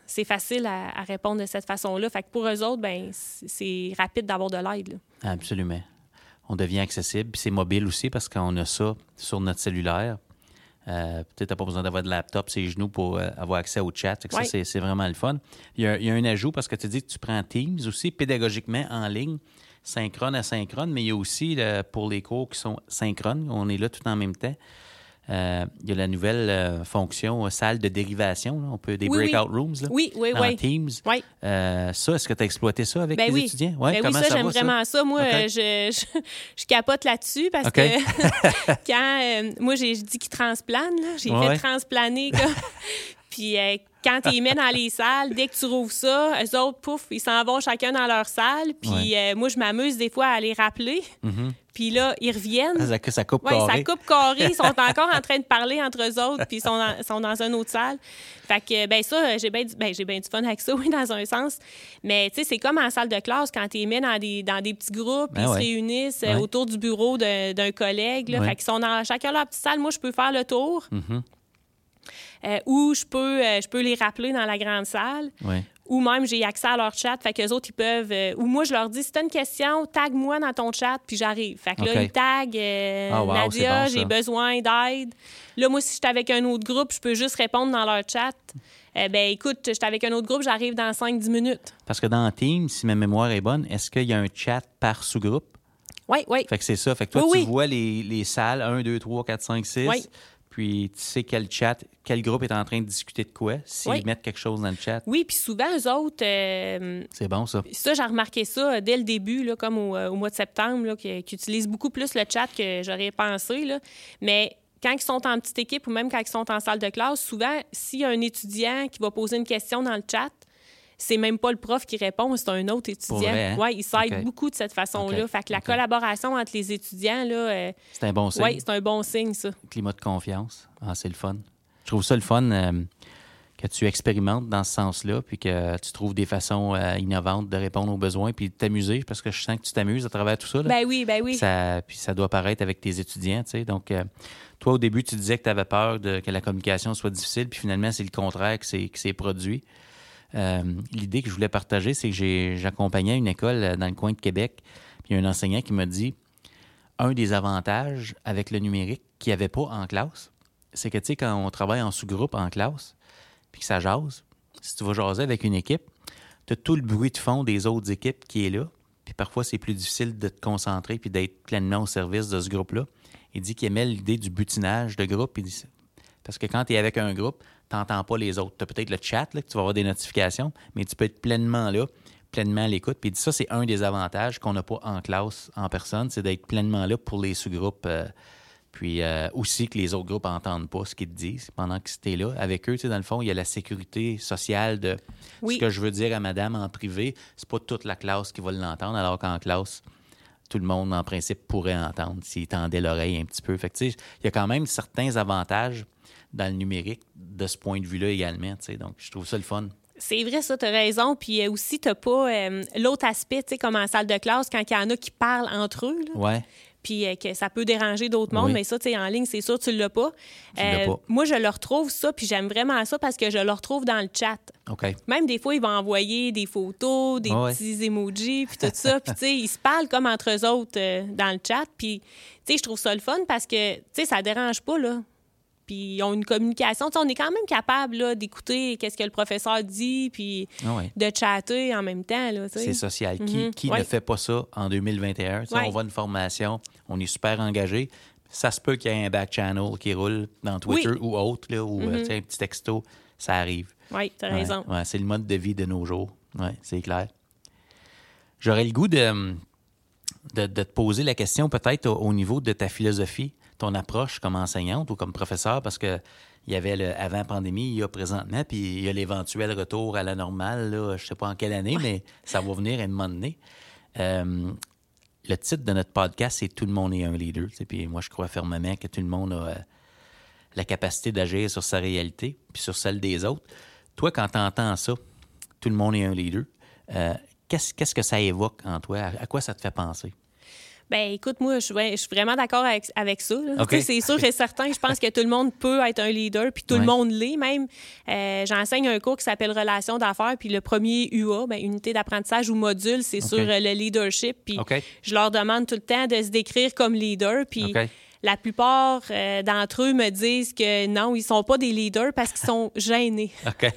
c'est facile à, répondre de cette façon-là. Fait que pour eux autres, ben c'est rapide d'avoir de l'aide. Absolument. On devient accessible. Puis c'est mobile aussi parce qu'on a ça sur notre cellulaire. Euh, peut-être n'as pas besoin d'avoir de laptop, ses genoux pour euh, avoir accès au chat. Ça, c'est vraiment le fun. Il y, a, un ajout parce que tu dis que tu prends Teams aussi pédagogiquement en ligne, synchrone à synchrone, mais il y a aussi pour les cours qui sont synchrones. On est là tout en même temps. Euh, il y a la nouvelle euh, fonction euh, salle de dérivation. On peut des breakout rooms là, oui, oui, dans oui. Teams. Oui. ça, est-ce que tu as exploité ça avec ben tes étudiants? Ouais, ben oui, ça, j'aime vraiment ça. Moi, je, je, capote là-dessus parce que quand moi, j'ai dit qu'ils transplane, j'ai fait transplaner. Puis quand tu les mets dans les salles, dès que tu rouvres ça, eux autres, pouf, ils s'en vont chacun dans leur salle. Puis moi, je m'amuse des fois à les rappeler. Mm-hmm. Puis là, ils reviennent. Ça, ça coupe ouais, ça coupe carré. Ils sont encore en train de parler entre eux autres, puis ils sont dans, sont dans une autre salle. Fait que, ben ça, j'ai bien ben, du fun avec ça, oui, dans un sens. Mais, tu sais, c'est comme en salle de classe, quand tu les mets dans des, dans des petits groupes, ben ils se réunissent euh, autour du bureau d'un collègue. Là, Fait qu'ils sont dans chacun leur petite salle. Moi, je peux faire le tour. Mm-hmm. Euh, ou je peux, euh, je peux les rappeler dans la grande salle. Ou même, j'ai accès à leur chat. Fait qu'eux autres, ils peuvent. Euh, ou moi, je leur dis si t'as une question, tag-moi dans ton chat, puis j'arrive. Fait que là, ils taguent ah, Nadia, j'ai besoin d'aide. Là, moi, si je suis avec un autre groupe, je peux juste répondre dans leur chat. Ben écoute, je suis avec un autre groupe, j'arrive dans 5-10 minutes. Parce que dans Team, si ma mémoire est bonne, est-ce qu'il y a un chat par sous-groupe? Oui, oui. Fait que c'est ça. Fait que toi, tu vois les, les, salles 1, 2, 3, 4, 5, 6. Oui puis tu sais quel chat, quel groupe est en train de discuter de quoi, s'ils mettent quelque chose dans le chat. Oui, puis souvent, eux autres... Euh, c'est bon, ça. Ça, j'ai remarqué ça dès le début, là, comme au, euh, mois de septembre, là, qui, utilisent beaucoup plus le chat que j'aurais pensé. Là. Mais quand ils sont en petite équipe ou même quand ils sont en salle de classe, souvent, s'il y a un étudiant qui va poser une question dans le chat, c'est même pas le prof qui répond, c'est un autre étudiant. Hein? Oui, il s'aide beaucoup de cette façon-là. Fait que la collaboration entre les étudiants, là. Euh, c'est un bon signe. Oui, c'est un bon signe, ça. Climat de confiance. Ah, c'est le fun. Je trouve ça le fun euh, que tu expérimentes dans ce sens-là, puis que tu trouves des façons euh, innovantes de répondre aux besoins, puis de t'amuser, parce que je sens que tu t'amuses à travers tout ça. Ben oui, ben oui. Ça, puis ça doit paraître avec tes étudiants, tu sais. Donc, toi, au début, tu disais que tu avais peur de, que la communication soit difficile, puis finalement, c'est le contraire que c'est produit. Euh, l'idée que je voulais partager, c'est que j'accompagnais une école euh, dans le coin de Québec. Puis il y a un enseignant qui m'a dit un des avantages avec le numérique qu'il n'y avait pas en classe, c'est que, tu sais, quand on travaille en sous-groupe en classe, puis que ça jase, si tu vas jaser avec une équipe, tu as tout le bruit de fond des autres équipes qui est là. Puis parfois, c'est plus difficile de te concentrer puis d'être pleinement au service de ce groupe-là. Il dit qu'il aimait l'idée du butinage de groupe. Parce que quand tu es avec un groupe, tu n'entends pas les autres. Tu as peut-être le chat, là, que tu vas avoir des notifications, mais tu peux être pleinement là, pleinement à l'écoute. Puis ça, c'est un des avantages qu'on n'a pas en classe, en personne, c'est d'être pleinement là pour les sous-groupes. Euh, puis euh, aussi que les autres groupes n'entendent pas ce qu'ils te disent pendant que tu es là. Avec eux, dans le fond, il y a la sécurité sociale de ce que je veux dire à madame en privé. C'est pas toute la classe qui va l'entendre, alors qu'en classe, tout le monde, en principe, pourrait entendre s'il tendait l'oreille un petit peu. Fait il y a quand même certains avantages dans le numérique de ce point de vue-là également. Donc, je trouve ça le fun. C'est vrai, ça, tu as raison. Puis euh, aussi, tu pas euh, l'autre aspect, tu sais, comme en salle de classe, quand il y en a qui parlent entre eux. Ouais. Puis euh, que ça peut déranger d'autres mondes, mais ça, tu sais, en ligne, c'est sûr, tu l'as pas. pas. Moi, je le retrouve ça, puis j'aime vraiment ça parce que je le retrouve dans le chat. OK. Même des fois, ils vont envoyer des photos, des petits emojis, puis tout ça. Puis, tu sais, ils se parlent comme entre eux autres dans le chat. Puis, tu sais, je trouve ça le fun parce que, tu sais, ça dérange pas, là puis ils ont une communication. on est quand même capable d'écouter qu'est-ce que le professeur dit, puis ah de chatter en même temps. C'est social. Qui, mhm. ne fait pas ça en 2021? On va une formation, on est super engagé. Ça se peut qu'il y ait un back channel qui roule dans Twitter ou autre, là, ou euh, mhm. un petit texto. Ça arrive. Oui, tu as raison. c'est le mode de vie de nos jours. Oui, c'est clair. J'aurais le goût de, de, te poser la question peut-être au niveau de ta philosophie ton approche comme enseignante ou comme professeur, parce que il y avait le avant pandémie, il y a présentement, puis il y a l'éventuel retour à la normale, là, je sais pas en quelle année, mais ça va venir à un moment donné. Euh, le titre de notre podcast, c'est Tout le monde est un leader. Puis moi, je crois fermement que tout le monde a euh, la capacité d'agir sur sa réalité, puis sur celle des autres. Toi, quand tu entends ça, tout le monde est un leader, euh, qu'est-ce, qu'est-ce que ça évoque en toi? à quoi ça te fait penser? Ben écoute, moi, je, ouais, je suis vraiment d'accord avec, avec ça. là. OK. Tu sais, C'est sûr et certain. Je pense que tout le monde peut être un leader, puis tout Ouais. le monde l'est même. Euh, J'enseigne un cours qui s'appelle Relations d'affaires, puis le premier UA, ben, unité d'apprentissage ou module, c'est sur euh, le leadership. Puis OK. je leur demande tout le temps de se décrire comme leader. Puis. La plupart euh, d'entre eux me disent que non, ils sont pas des leaders parce qu'ils sont gênés. OK.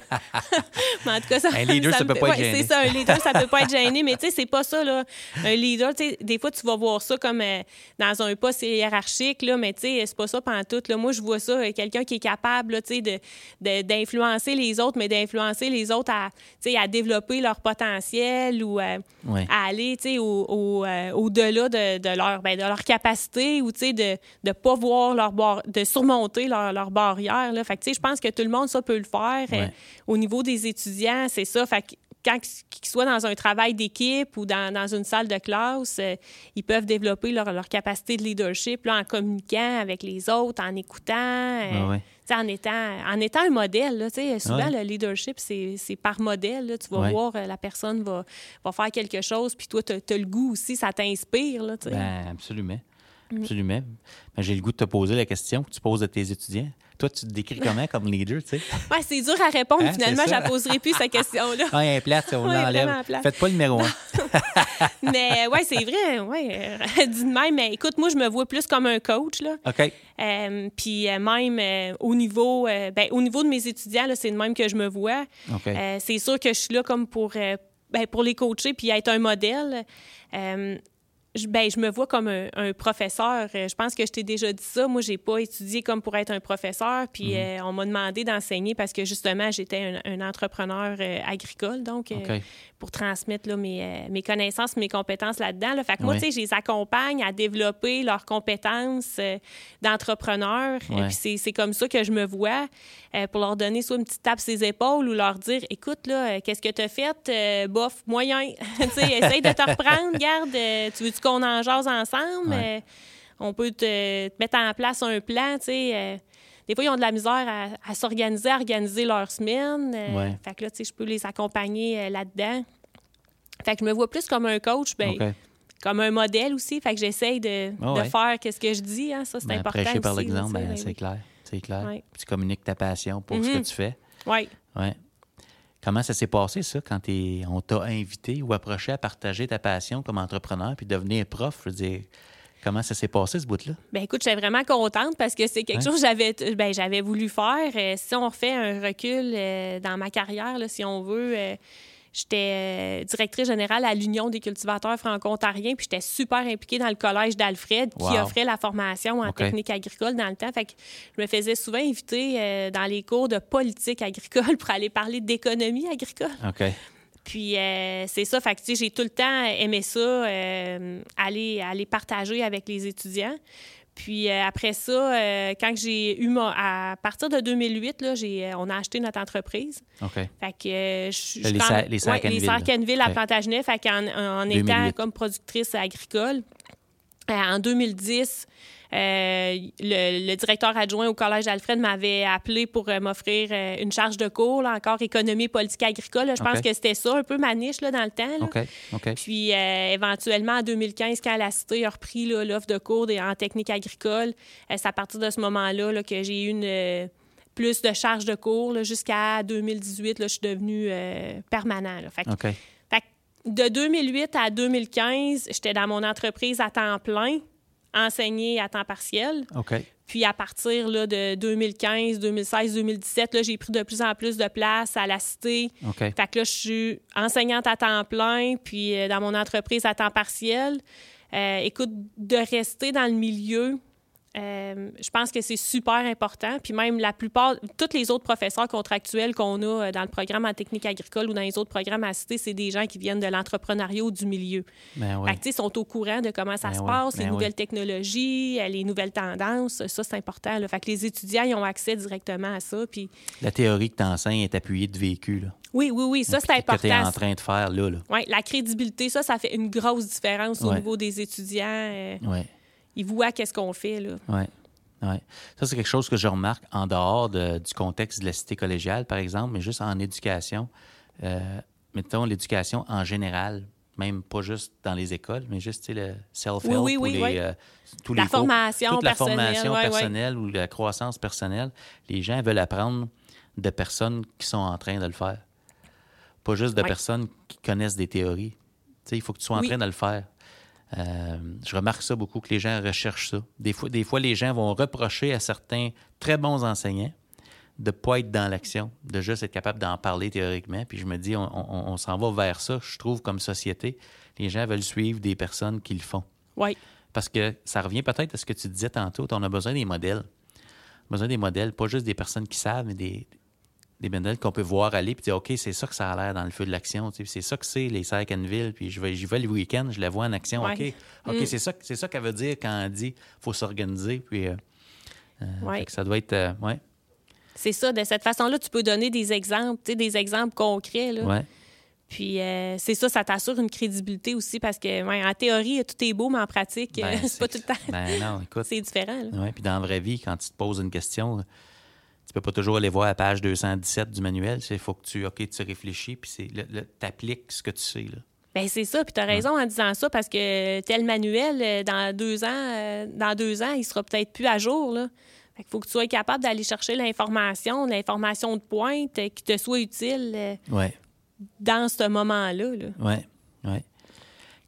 Mais en tout cas, ça, Un leader, ça me peut pas être gêné. C'est ça, un leader, ça peut pas être gêné, mais tu sais, c'est pas ça, là. Un leader, tu sais, des fois, tu vas voir ça comme euh, dans un poste hiérarchique, là, mais tu sais, c'est pas ça pendant tout, là. Moi, je vois ça, euh, quelqu'un qui est capable, tu sais, d'influencer les autres, mais d'influencer les autres à, tu sais, à développer leur potentiel ou Ouais. à aller, tu sais, au, au, au-delà de, de leur, ben, de leur capacité ou, tu sais, de ne pas voir leur bar- de surmonter leur, leur barrière, là. Fait que, je pense que tout le monde, ça peut le faire. Euh, Ouais. au niveau des étudiants, c'est ça. Fait que quand qu'ils soient dans un travail d'équipe ou dans, dans une salle de classe, euh, ils peuvent développer leur, leur capacité de leadership là, en communiquant avec les autres, en écoutant, euh, Ouais, en, étant, en étant un modèle. Là, souvent, Ouais. le leadership, c'est par modèle. là. Tu vas Ouais. voir, euh, la personne va, va faire quelque chose, puis toi, tu as, le goût aussi, ça t'inspire. Ben, absolument. Absolument. Ben, J'ai le goût de te poser la question que tu poses à tes étudiants. Toi, tu te décris comment comme leader, tu sais? Ouais, c'est dur à répondre. Hein, Finalement, je la poserai plus, cette question-là. Ah, il est plate, on l'enlève. Faites pas le numéro un. mais ouais, c'est vrai. Ouais, euh, dit de même. Mais écoute, moi, je me vois plus comme un coach. Là. OK. Euh, puis euh, même euh, au niveau euh, ben, au niveau de mes étudiants, c'est de même que je me vois. C'est sûr que je suis là comme pour, ben, pour les coacher puis être un modèle. Euh, je, ben, je me vois comme un, un professeur. Euh, Je pense que je t'ai déjà dit ça. Moi, j'ai pas étudié comme pour être un professeur. Puis euh, on m'a demandé d'enseigner parce que justement, j'étais un, un entrepreneur euh, agricole. Donc, euh, pour transmettre là, mes, mes connaissances, mes compétences là-dedans. Là. Fait que moi, tu sais, je les accompagne à développer leurs compétences d'entrepreneur. Ouais. Puis c'est, comme ça que je me vois, pour leur donner soit une petite tape sur les épaules ou leur dire, écoute, là, qu'est-ce que tu as fait? Bof, moyen. tu sais, essaye de te reprendre, garde. tu qu'on en jase ensemble? Ouais. Euh, on peut te, te mettre en place un plan, tu sais. euh, des fois, ils ont de la misère à, à s'organiser, à organiser leur semaine. Euh, Ouais. Fait que là, tu sais, je peux les accompagner euh, là-dedans. Fait que je me vois plus comme un coach, ben, comme un modèle aussi. Fait que j'essaye de, Ah de ouais. faire qu'est-ce que je dis. Hein. Ça, c'est Ben, important prêcher par l'exemple, ben, ben c'est oui. clair. C'est clair. Ouais. Puis tu communiques ta passion pour ce que Mhm. tu fais. Ouais. Comment ça s'est passé, ça, quand on t'a invité ou approché à partager ta passion comme entrepreneur puis devenir prof? Je veux dire, comment ça s'est passé, ce bout-là? Ben écoute, j'étais vraiment contente parce que c'est quelque Ouais. chose que j'avais ben, j'avais voulu faire. Euh, si on refait un recul euh, dans ma carrière, là, si on veut, euh, j'étais euh, directrice générale à l'Union des cultivateurs franco-ontariens, puis j'étais super impliquée dans le collège d'Alfred qui offrait la formation en technique agricole dans le temps. Fait que je me faisais souvent inviter euh, dans les cours de politique agricole pour aller parler d'économie agricole. OK. Puis euh, c'est ça, fait que, j'ai tout le temps aimé ça, euh, aller, aller partager avec les étudiants. Puis euh, après ça, euh, quand j'ai eu ma, à partir de 2008, là, j'ai, euh, on a acheté notre entreprise. OK. Fait que euh, je- Les Serres ouais, Canville, les. Canville à. Plantagenet, fait qu'en en 2008. étant comme productrice agricole, en 2010, euh, le, le directeur adjoint au Collège Alfred m'avait appelé pour euh, m'offrir euh, une charge de cours, là, encore économie politique agricole. là. Je pense que c'était ça, un peu ma niche là, dans le temps. là. Puis euh, éventuellement, en 2015, quand la Cité a repris l'offre de cours en technique agricole, euh, c'est à partir de ce moment-là là, que j'ai eu une, euh, plus de charge de cours. Jusqu'à 2018, là, je suis devenue euh, permanent. là. Fait que- OK. fait que de 2008 à 2015, j'étais dans mon entreprise à temps plein, enseignée à temps partiel. Puis à partir là, de 2015, 2016, 2017, là, j'ai pris de plus en plus de place à la cité. Fait que là, je suis enseignante à temps plein, puis euh, dans mon entreprise à temps partiel. Euh, écoute, de rester dans le milieu, euh, je pense que c'est super important. Puis même la plupart, tous les autres professeurs contractuels qu'on a euh, dans le programme en technique agricole ou dans les autres programmes à cité, c'est des gens qui viennent de l'entrepreneuriat ou du milieu. Ben oui. Sais, sont au courant de comment ça Ben se oui, passe, les ben oui. nouvelles technologies, euh, les nouvelles tendances. Ça, c'est important. Là. Fait que les étudiants, ils ont accès directement à ça. Puis La théorie que tu enseignes est appuyée de vécu, là. oui, oui, oui, ça, c'est Puis Que tu es en important. train de faire, là, là. Oui, la crédibilité, ça, ça fait une grosse différence au niveau des étudiants. Euh, Oui. Ils voient qu'est-ce qu'on fait, là. Oui. Ouais. Ça, c'est quelque chose que je remarque en dehors de- du contexte de la cité collégiale, par exemple, mais juste en éducation. Euh, mettons, l'éducation en général. même pas juste dans les écoles, mais juste le self-help Oui, oui, ou oui, les, oui. euh, tous La les cours, formation toute la personnelle, formation personnelle ou la croissance personnelle. Les gens veulent apprendre de personnes qui sont en train de le faire. Pas juste de personnes qui connaissent des théories. Tu sais, il faut que tu sois en train de le faire. Euh, je remarque ça beaucoup, que les gens recherchent ça. Des fois, des fois, les gens vont reprocher à certains très bons enseignants de ne pas être dans l'action, de juste être capable d'en parler théoriquement. Puis je me dis, on, on- on s'en va vers ça, je trouve, comme société. Les gens veulent suivre des personnes qui le font. Oui. Parce que ça revient peut-être à ce que tu disais tantôt, on a besoin des modèles. On a besoin des modèles, pas juste des personnes qui savent, mais des, des modèles qu'on peut voir aller puis dire, OK, c'est ça que ça a l'air dans le feu de l'action. C'est ça que c'est, les Ville, puis je vais, j'y vais le week-end, je la vois en action. Ouais. OK, Mm. c'est ça, c'est ça qu'elle veut dire quand elle dit faut s'organiser. Puis euh, euh, Ouais. ça doit être. euh, ouais, C'est ça. De cette façon-là, tu peux donner des exemples, des exemples concrets. Là. Puis euh, c'est ça, ça t'assure une crédibilité aussi parce que, en théorie, tout est beau, mais en pratique, Ben, c'est pas tout le temps. Ben non, écoute. C'est différent. Ouais, puis dans la vraie vie, quand tu te poses une question, tu peux pas toujours aller voir la page 217 du manuel. Il faut que tu, OK, tu réfléchis, puis c'est, tu appliques ce que tu sais. Là. Ben c'est ça, puis tu as raison en disant ça parce que tel manuel, euh, dans deux ans, euh, dans deux ans, il sera peut-être plus à jour. Là. Fait qu'il faut que tu sois capable d'aller chercher l'information, l'information de pointe euh, qui te soit utile Ouais, dans ce moment-là. là. ouais, ouais.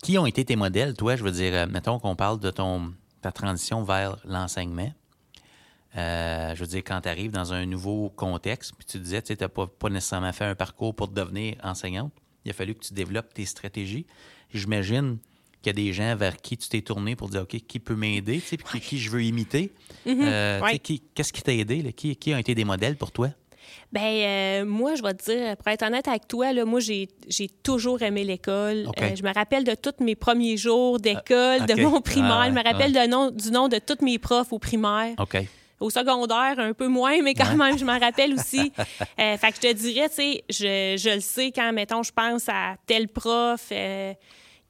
Qui ont été tes modèles, toi? Je veux dire, mettons qu'on parle de ton, ta transition vers l'enseignement. Euh, je veux dire, quand tu arrives dans un nouveau contexte, puis tu disais, tu n'as pas, pas nécessairement fait un parcours pour devenir enseignante, il a fallu que tu développes tes stratégies. J'imagine qu'il y a des gens vers qui tu t'es tourné pour dire, OK, qui peut m'aider, puis qui, qui je veux imiter? Euh, Ouais. qui- Qu'est-ce qui t'a aidé? là? Qui, qui ont été des modèles pour toi? Ben euh, moi, je vais te dire, pour être honnête avec toi, là, moi, j'ai toujours aimé l'école. Euh, je me rappelle de tous mes premiers jours d'école, de mon primaire. Ah, je me rappelle de nom, du nom de tous mes profs au primaire. OK. Au secondaire, un peu moins, mais quand Ouais. même, je m'en rappelle aussi. Euh, fait que je te dirais, tu sais, je, je le sais quand, mettons, je pense à tel prof, euh,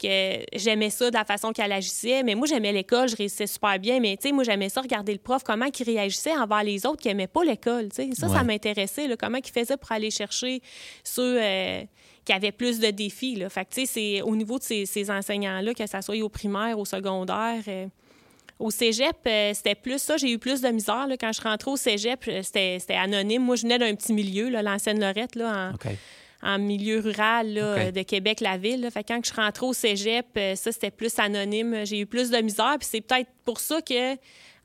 que j'aimais ça de la façon qu'elle agissait. Mais moi, j'aimais l'école, je réussissais super bien. Mais, tu sais, moi, j'aimais ça regarder le prof, comment il réagissait envers les autres qui n'aimaient pas l'école, tu sais. Ça, ça m'intéressait, comment il faisait pour aller chercher ceux euh, qui avaient plus de défis, là. Fait que, tu sais, c'est au niveau de ces, ces enseignants-là, que ça soit au primaire, au secondaire... euh, au cégep, euh, c'était plus ça. J'ai eu plus de misère. Là. Quand je rentrais au cégep, euh, c'était anonyme. Moi, je venais d'un petit milieu, l'ancienne Lorette, là, en, milieu rural là, de Québec, la ville. là. Fait que quand je rentrais au cégep, euh, ça, c'était plus anonyme. J'ai eu plus de misère. Puis c'est peut-être pour ça que,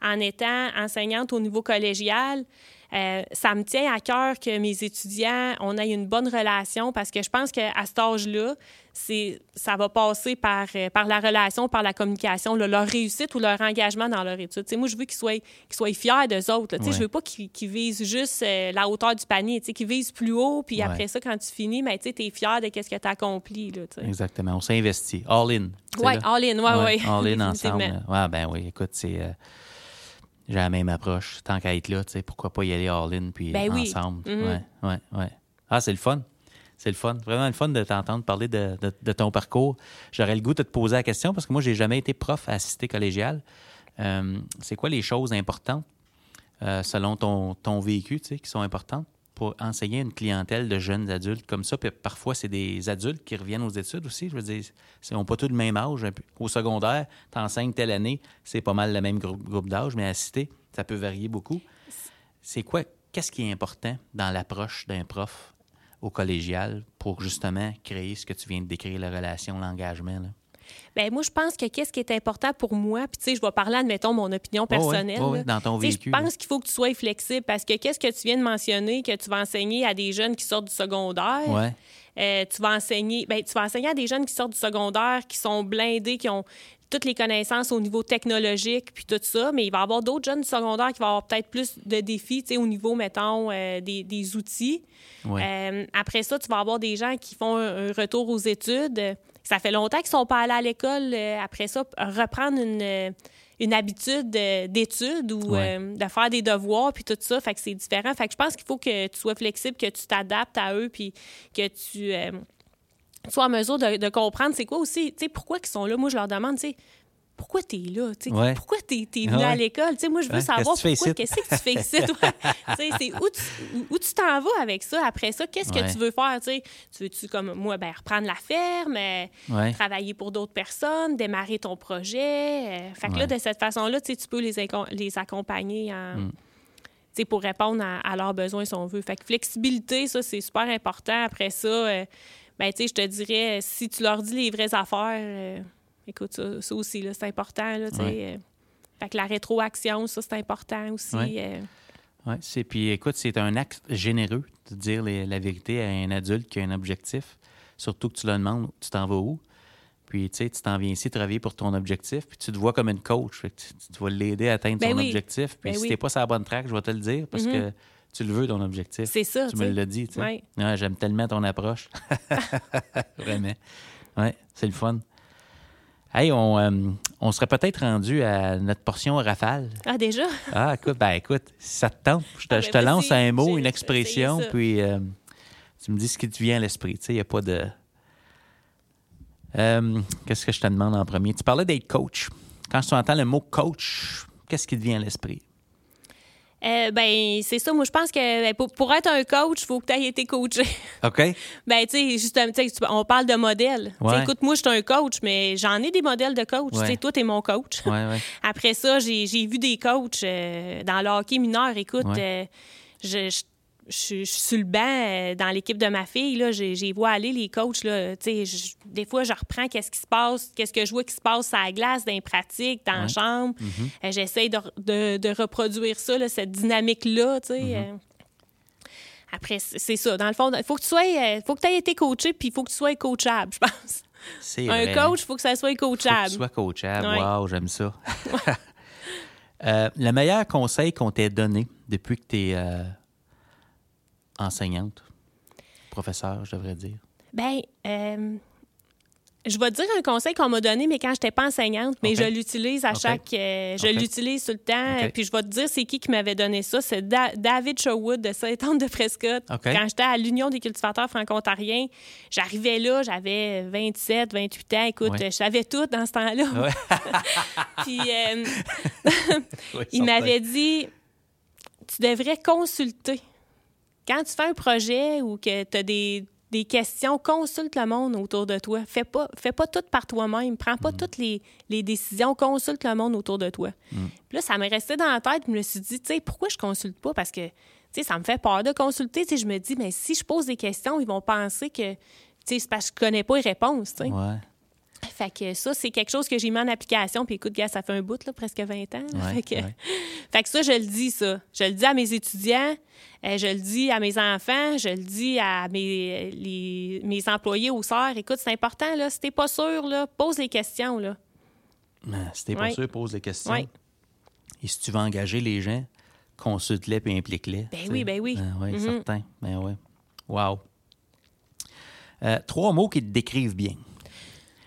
en étant enseignante au niveau collégial, euh, ça me tient à cœur que mes étudiants, on ait une bonne relation parce que je pense qu'à cet âge-là, c'est, ça va passer par, euh, par la relation, par la communication, là, leur réussite ou leur engagement dans leur étude. Moi, je veux qu'ils soient, qu'ils soient fiers d'eux autres. sais, Ouais. Je veux pas qu'ils, visent juste euh, la hauteur du panier, qu'ils visent plus haut, puis Ouais. après ça, quand tu finis, ben, tu es fier de ce que tu as accompli. Là. Exactement. On s'est investi. All in. là. all in, ouais, ouais. All in ensemble. Ouais, ben oui, écoute, c'est. euh, j'ai la même approche. Tant qu'à être là, tu sais, pourquoi pas y aller all in puis Ben oui. ensemble. Mhm. Ouais, ouais, ouais. Ah, c'est le fun. C'est le fun. Vraiment le fun de t'entendre parler de, de- de ton parcours. J'aurais le goût de te poser la question parce que moi, j'ai jamais été prof à assisté collégial. Euh, c'est quoi les choses importantes euh, selon ton, ton vécu, tu sais, qui sont importantes pour enseigner une clientèle de jeunes adultes comme ça? Puis parfois, c'est des adultes qui reviennent aux études aussi. Je veux dire, ils n'ont pas tous le même âge. Au secondaire, tu enseignes telle année, c'est pas mal le même groupe, groupe d'âge, mais à cité, ça peut varier beaucoup. C'est quoi, qu'est-ce qui est important dans l'approche d'un prof au collégial pour justement créer ce que tu viens de décrire, la relation, l'engagement? Ben, moi, je pense que qu'est-ce qui est important pour moi, puis tu sais, je vais parler, admettons, mon opinion Oh, personnelle. oh, ouais, là. dans ton vécu. Je pense qu'il faut que tu sois flexible parce que qu'est-ce que tu viens de mentionner que tu vas enseigner à des jeunes qui sortent du secondaire? Ouais. Euh, tu vas enseigner, ben, tu vas enseigner à des jeunes qui sortent du secondaire, qui sont blindés, qui ont toutes les connaissances au niveau technologique, puis tout ça, mais il va y avoir d'autres jeunes du secondaire qui vont avoir peut-être plus de défis, tu sais, au niveau, mettons, euh, des, des outils. Ouais. Euh, après ça, tu vas avoir des gens qui font un, un retour aux études. Ça fait longtemps qu'ils sont pas allés à l'école. Euh, Après ça, reprendre une, une habitude d'études ou Ouais. euh, de faire des devoirs, puis tout ça. Fait que c'est différent. Fait que je pense qu'il faut que tu sois flexible, que tu t'adaptes à eux, puis que tu sois en mesure de, de comprendre c'est quoi aussi, tu sais, pourquoi ils sont là. Moi, je leur demande, tu sais, pourquoi tu es là? Ouais. Pourquoi tu es, venu Ouais. à l'école? Moi, je veux Ouais, savoir pourquoi, tu fais ici? qu'est-ce que tu fais ici, c'est où tu t'en vas avec ça? Après ça, qu'est-ce que tu veux faire? Tu veux-tu, comme moi, ben, reprendre la ferme, euh, travailler pour d'autres personnes, démarrer ton projet? euh, fait que là, de cette façon-là, tu peux les, les accompagner en- Mm. pour répondre à, à leurs besoins si on veut. Fait que flexibilité, ça, c'est super important. Après ça, euh, ben, tu sais, je te dirais, si tu leur dis les vraies affaires, euh, écoute, ça, ça aussi, là, c'est important, là, tu sais. Ouais. euh, fait que la rétroaction, ça, c'est important aussi. Ouais. euh, Oui, c'est puis écoute, c'est un acte généreux de dire les- la vérité à un adulte qui a un objectif, surtout que tu le demandes, tu t'en vas où? Puis tu sais, tu t'en viens ici travailler pour ton objectif, puis tu te vois comme une coach, fait que tu, tu vas l'aider à atteindre Ben son oui. objectif. Puis Ben si oui. t'es pas sur la bonne track, je vais te le dire parce Mhm. que tu le veux ton objectif. c'est ça, Tu me l'as dit, tu sais. Ouais. Ouais, J'aime tellement ton approche. Vraiment. Oui, c'est le fun. Hey, on, euh, on serait peut-être rendu à notre portion rafale. Ah, déjà? Ah, écoute, ben écoute, si ça te tente, je te, Ah, je ben te lance un mot, une expression, puis euh, tu me dis ce qui te vient à l'esprit. Il n'y a pas de. Euh, qu'est-ce que je te demande en premier? Tu parlais d'être coach. Quand tu entends le mot coach, qu'est-ce qui te vient à l'esprit? Euh, ben, c'est ça. Moi, je pense que ben, pour, pour être un coach, il faut que tu aies été coaché. OK? Ben, tu sais, justement, tu tu- on parle de modèles. Tu sais, Ouais. Écoute, moi, je suis un coach, mais j'en ai des modèles de coach. Tu Ouais. sais, toi, t'es mon coach. Oui. Après ça, j'ai j'ai vu des coachs euh, dans le hockey mineur. Écoute, Ouais. euh, je, je, je- je suis sur le banc euh, dans l'équipe de ma fille. Là, j'ai j'ai vu aller les coachs. Là, je- des fois, je reprends qu'est-ce qui se passe, qu'est-ce que je vois qui se passe à la glace, dans les pratiques, dans la chambre. Mhm. Euh, J'essaie de, de- de reproduire ça, là, cette dynamique-là. Mhm. euh. Après, c'est ça. Dans le fond, il faut que tu sois, faut que tu aies été coaché, puis il faut que tu sois coachable, je pense. C'est Un vrai. coach, il faut que ça soit Faut que coachable. tu sois coachable. Ouais. Wow, j'aime ça. Euh, le meilleur conseil qu'on t'ait donné depuis que tu es enseignante, professeur, je devrais dire? Ben, euh, je vais te dire un conseil qu'on m'a donné, mais quand je n'étais pas enseignante, mais je l'utilise à chaque. euh, je l'utilise tout le temps. Puis je vais te dire c'est qui qui m'avait donné ça. C'est Da- David Sherwood de Saint-Anne-de-Prescott. Quand j'étais à l'Union des cultivateurs franco-ontariens, j'arrivais là, j'avais 27, 28 ans. Écoute, Ouais. je savais tout dans ce temps-là. Puis euh, Oui, il m'avait dit tu devrais consulter. Quand tu fais un projet ou que tu as des, des questions, consulte le monde autour de toi. Fais pas, fais pas tout par toi-même. Prends Mm. pas toutes les, les décisions. Consulte le monde autour de toi. Puis là, ça m'est resté dans la tête. Je me suis dit, tu sais, pourquoi je consulte pas? Parce que, tu sais, ça me fait peur de consulter. Tu sais, je me dis, mais si je pose des questions, ils vont penser que, tu sais, c'est parce que je connais pas les réponses, tu sais. Ouais. Fait que ça, c'est quelque chose que j'ai mis en application. Puis écoute, gars, ça fait un bout, là, presque 20 ans. Ouais, fait, que, ouais. fait que ça, je le dis, ça. Je le dis à mes étudiants, euh, je le dis à mes enfants, je le dis à mes, les- mes employés au SER. Écoute, c'est important, là. Si t'es pas sûr, là, pose les questions, là. Ah, Si t'es pas Ouais. sûr, pose des questions. Et si tu veux engager les gens, consulte-les puis implique-les. Ben sais. oui, ben oui. Ah, oui, Mhm. certain. Ben oui. Wow. Euh, trois mots qui te décrivent bien.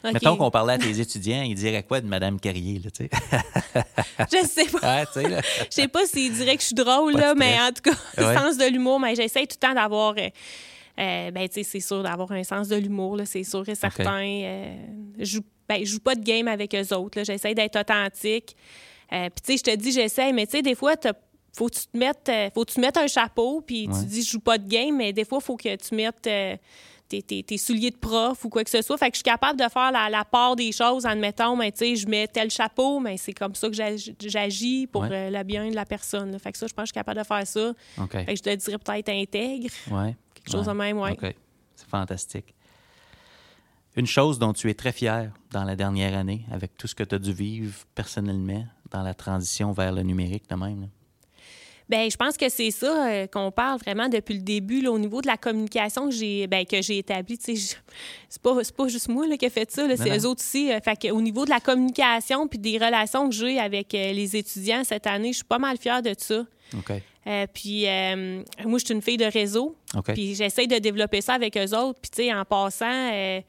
Mettons qu'on parlait à tes étudiants, ils diraient quoi de Madame Carrier, là, tu sais? Je sais pas. Ah, tu sais. Je pas s'ils diraient que je suis drôle, là, mais en tout cas, Ouais. sens de l'humour, mais j'essaie tout le temps d'avoir. euh, euh, ben, tu sais, c'est sûr d'avoir un sens de l'humour, là, c'est sûr et certain. Euh, je ben, je joue pas de game avec eux autres, là. J'essaie d'être authentique. Puis, tu sais, je te dis, j'essaie, mais tu sais, des fois, t'as- faut que tu te mettes, faut que tu mettes un chapeau, puis Ouais. tu dis, je joue pas de game, mais des fois, il faut que tu mettes. euh, tes, tes- tes souliers de prof ou quoi que ce soit. Fait que je suis capable de faire la, la part des choses, admettons, mais tu sais, je mets tel chapeau, mais c'est comme ça que j'ag- j'agis pour Ouais. euh, le bien de la personne. là. Fait que ça, je pense que je suis capable de faire ça. OK. Fait que je te dirais peut-être intègre, Ouais. quelque chose de même, ouais. OK. C'est fantastique. Une chose dont tu es très fier dans la dernière année, avec tout ce que tu as dû vivre personnellement dans la transition vers le numérique de même. là. Ben, je pense que c'est ça euh, qu'on parle vraiment depuis le début, là, au niveau de la communication que j'ai ben, que j'ai établie. C'est pas, c'est pas juste moi là, qui a fait ça, c'est eux autres aussi. Euh, fait au niveau de la communication puis des relations que j'ai avec euh, les étudiants cette année, je suis pas mal fière de ça. Euh, puis, euh, moi, je suis une fille de réseau. Puis j'essaie de développer ça avec eux autres. Puis, tu sais, en passant, euh,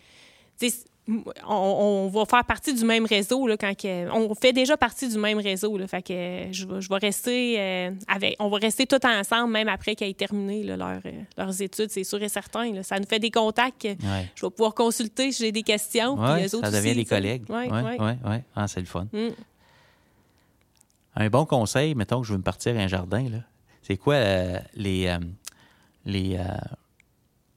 on, va faire partie du même réseau là, quand on fait déjà partie du même réseau là, fait que je, je vais rester euh, avec on va rester tout ensemble même après qu'ils aient terminé leur, euh, leurs études c'est sûr et certain ça nous fait des contacts je vais pouvoir consulter si j'ai des questions ouais, ça devient des collègues. Oui oui oui ah, c'est le fun. Mm. un bon conseil mettons que je veux me partir un jardin c'est quoi euh, les les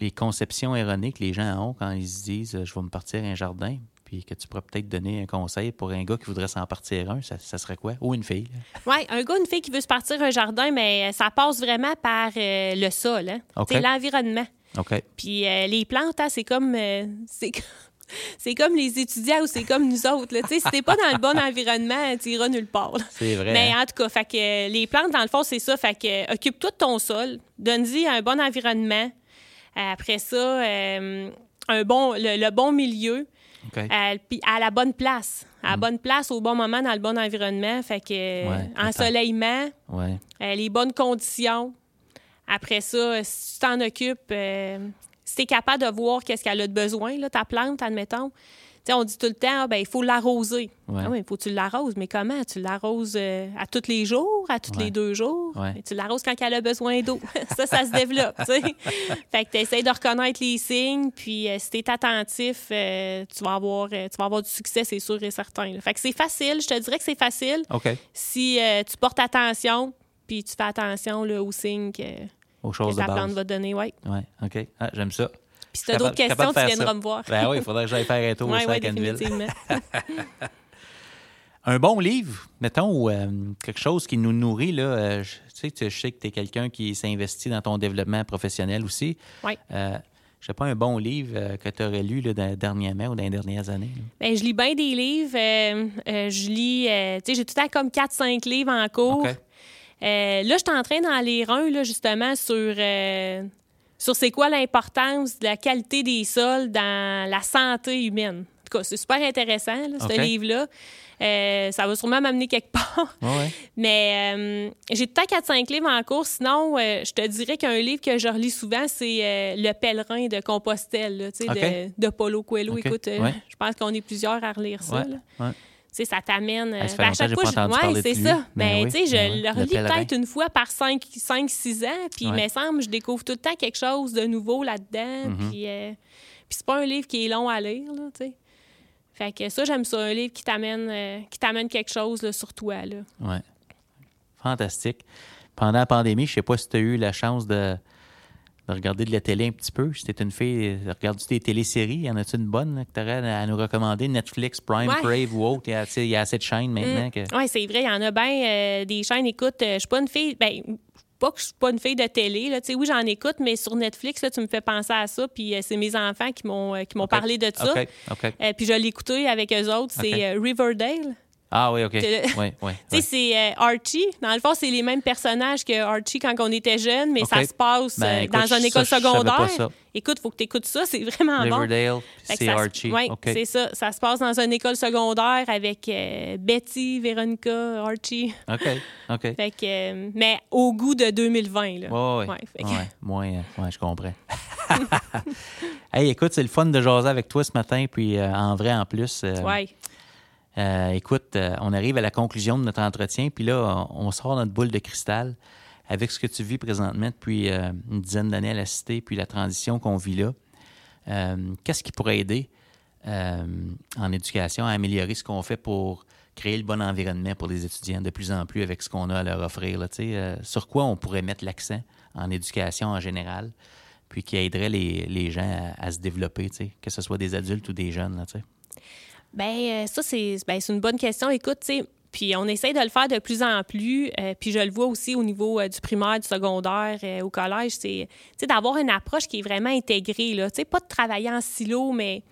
les conceptions erronées que les gens ont quand ils se disent je vais me partir un jardin, puis que tu pourrais peut-être donner un conseil pour un gars qui voudrait s'en partir un, ça, serait quoi? Ou une fille? Oui, un gars, une fille qui veut se partir un jardin, mais ça passe vraiment par euh, le sol. Hein? C'est l'environnement. Puis euh, les plantes, hein, c'est comme. Euh, c'est comme les étudiants ou c'est comme nous autres. Là. Si t'es pas dans le bon environnement, tu iras nulle part. C'est vrai. Mais en tout cas, fait que, les plantes, dans le fond, c'est ça. Fait que, occupe-toi de ton sol, donne-y un bon environnement. Après ça, euh, un bon, le, bon milieu. Euh, puis à la bonne place. À la mm. bonne place, au bon moment, dans le bon environnement. Fait que ensoleillement, ouais. Euh, les bonnes conditions. Après ça, si tu t'en occupes, si tu es capable de voir qu'est-ce qu'elle a de besoin, là, ta plante, admettons, on dit tout le temps, ben, il faut l'arroser. Ah oui, il faut que tu l'arroses, mais comment? Tu l'arroses euh, à tous les jours, à tous les deux jours? Tu l'arroses quand elle a besoin d'eau. ça, ça se développe. fait que tu essaies de reconnaître les signes, puis euh, si tu es attentif, euh, tu, vas avoir, tu vas avoir du succès, c'est sûr et certain. Fait que c'est facile, je te dirais que c'est facile. Si tu portes attention, puis tu fais attention aux signes que, que ta plante va te donner. Oui, ouais, OK. Ah, j'aime ça. Puis si tu as d'autres questions, tu viendras me voir. Ben oui, il faudrait que j'aille faire un tour aussi à Canville. un bon livre, mettons, ou euh, quelque chose qui nous nourrit, là. Euh, je, sais, je sais que tu es quelqu'un qui s'investit dans ton développement professionnel aussi. Oui. Euh, je sais pas, un bon livre que tu aurais lu là, dernièrement ou dans les dernières années? Bien, je lis bien des livres. je lis, tu sais, j'ai tout à comme 4-5 livres en cours. là, je suis en train d'en lire un, là, justement, sur sur c'est quoi l'importance de la qualité des sols dans la santé humaine. En tout cas, c'est super intéressant, ce livre-là. Euh, ça va sûrement m'amener quelque part. Mais euh, j'ai tout à 4-5 livres en cours. Sinon, euh, je te dirais qu'un livre que je relis souvent, c'est Le pèlerin de Compostelle de, de, Paulo Coelho. Écoute, je pense qu'on est plusieurs à relire ça sais, ça t'amène. à chaque fois, je... c'est ça. Ben, ben tu sais, je le relis peut-être une fois par 5-6 ans, puis il me semble je découvre tout le temps quelque chose de nouveau là-dedans. Mm-hmm. Puis, euh, puis c'est pas un livre qui est long à lire, là, tu sais. Fait que ça, j'aime ça, un livre qui t'amène euh, qui t'amène quelque chose là, sur toi, là. Ouais. Fantastique. Pendant la pandémie, je sais pas si tu as eu la chance de de regarder de la télé un petit peu. Si t'es une fille, regarde des téléséries, y en a-tu une bonne que tu aurais à nous recommander? Netflix, Prime, Crave ou autre? Il y, a, assez de chaînes maintenant. Que... Oui, c'est vrai, il y en a bien euh, des chaînes. Écoute, euh, je suis pas une fille. Ben, pas que je suis pas une fille de télé. Là. Oui, j'en écoute, mais sur Netflix, là, tu me fais penser à ça. Puis euh, c'est mes enfants qui m'ont qui m'ont parlé de ça. puis je l'ai écouté avec eux autres. C'est Riverdale. Ah oui, OK. Oui, oui, tu sais, c'est euh, Archie. Dans le fond, c'est les mêmes personnages que Archie quand on était jeune, mais ça se passe ben, euh, dans une école secondaire. Écoute, il faut que tu écoutes ça, c'est vraiment Riverdale, c'est Archie. Oui, c'est ça. Ça se passe dans une école secondaire avec euh, Betty, Veronica, Archie. OK, OK. Fait que, mais au goût de 2020, là. Oui, oui. Ouais, moi, ouais, je comprends. hey, écoute, c'est le fun de jaser avec toi ce matin, puis en vrai, en plus. oui. Euh, écoute, euh, on arrive à la conclusion de notre entretien, puis là, on, sort notre boule de cristal avec ce que tu vis présentement depuis euh, une dizaine d'années à la cité, puis la transition qu'on vit là. Qu'est-ce qui pourrait aider en éducation à améliorer ce qu'on fait pour créer le bon environnement pour les étudiants de plus en plus avec ce qu'on a à leur offrir? Là, sur quoi on pourrait mettre l'accent en éducation en général, puis qui aiderait les, gens à, se développer, que ce soit des adultes ou des jeunes? Là, euh, ça, ben, c'est une bonne question. Écoute, tu sais, puis on essaye de le faire de plus en plus. Euh, puis je le vois aussi au niveau euh, du primaire, du secondaire, au collège, c'est d'avoir une approche qui est vraiment intégrée. Là. Pas de travailler en silo, mais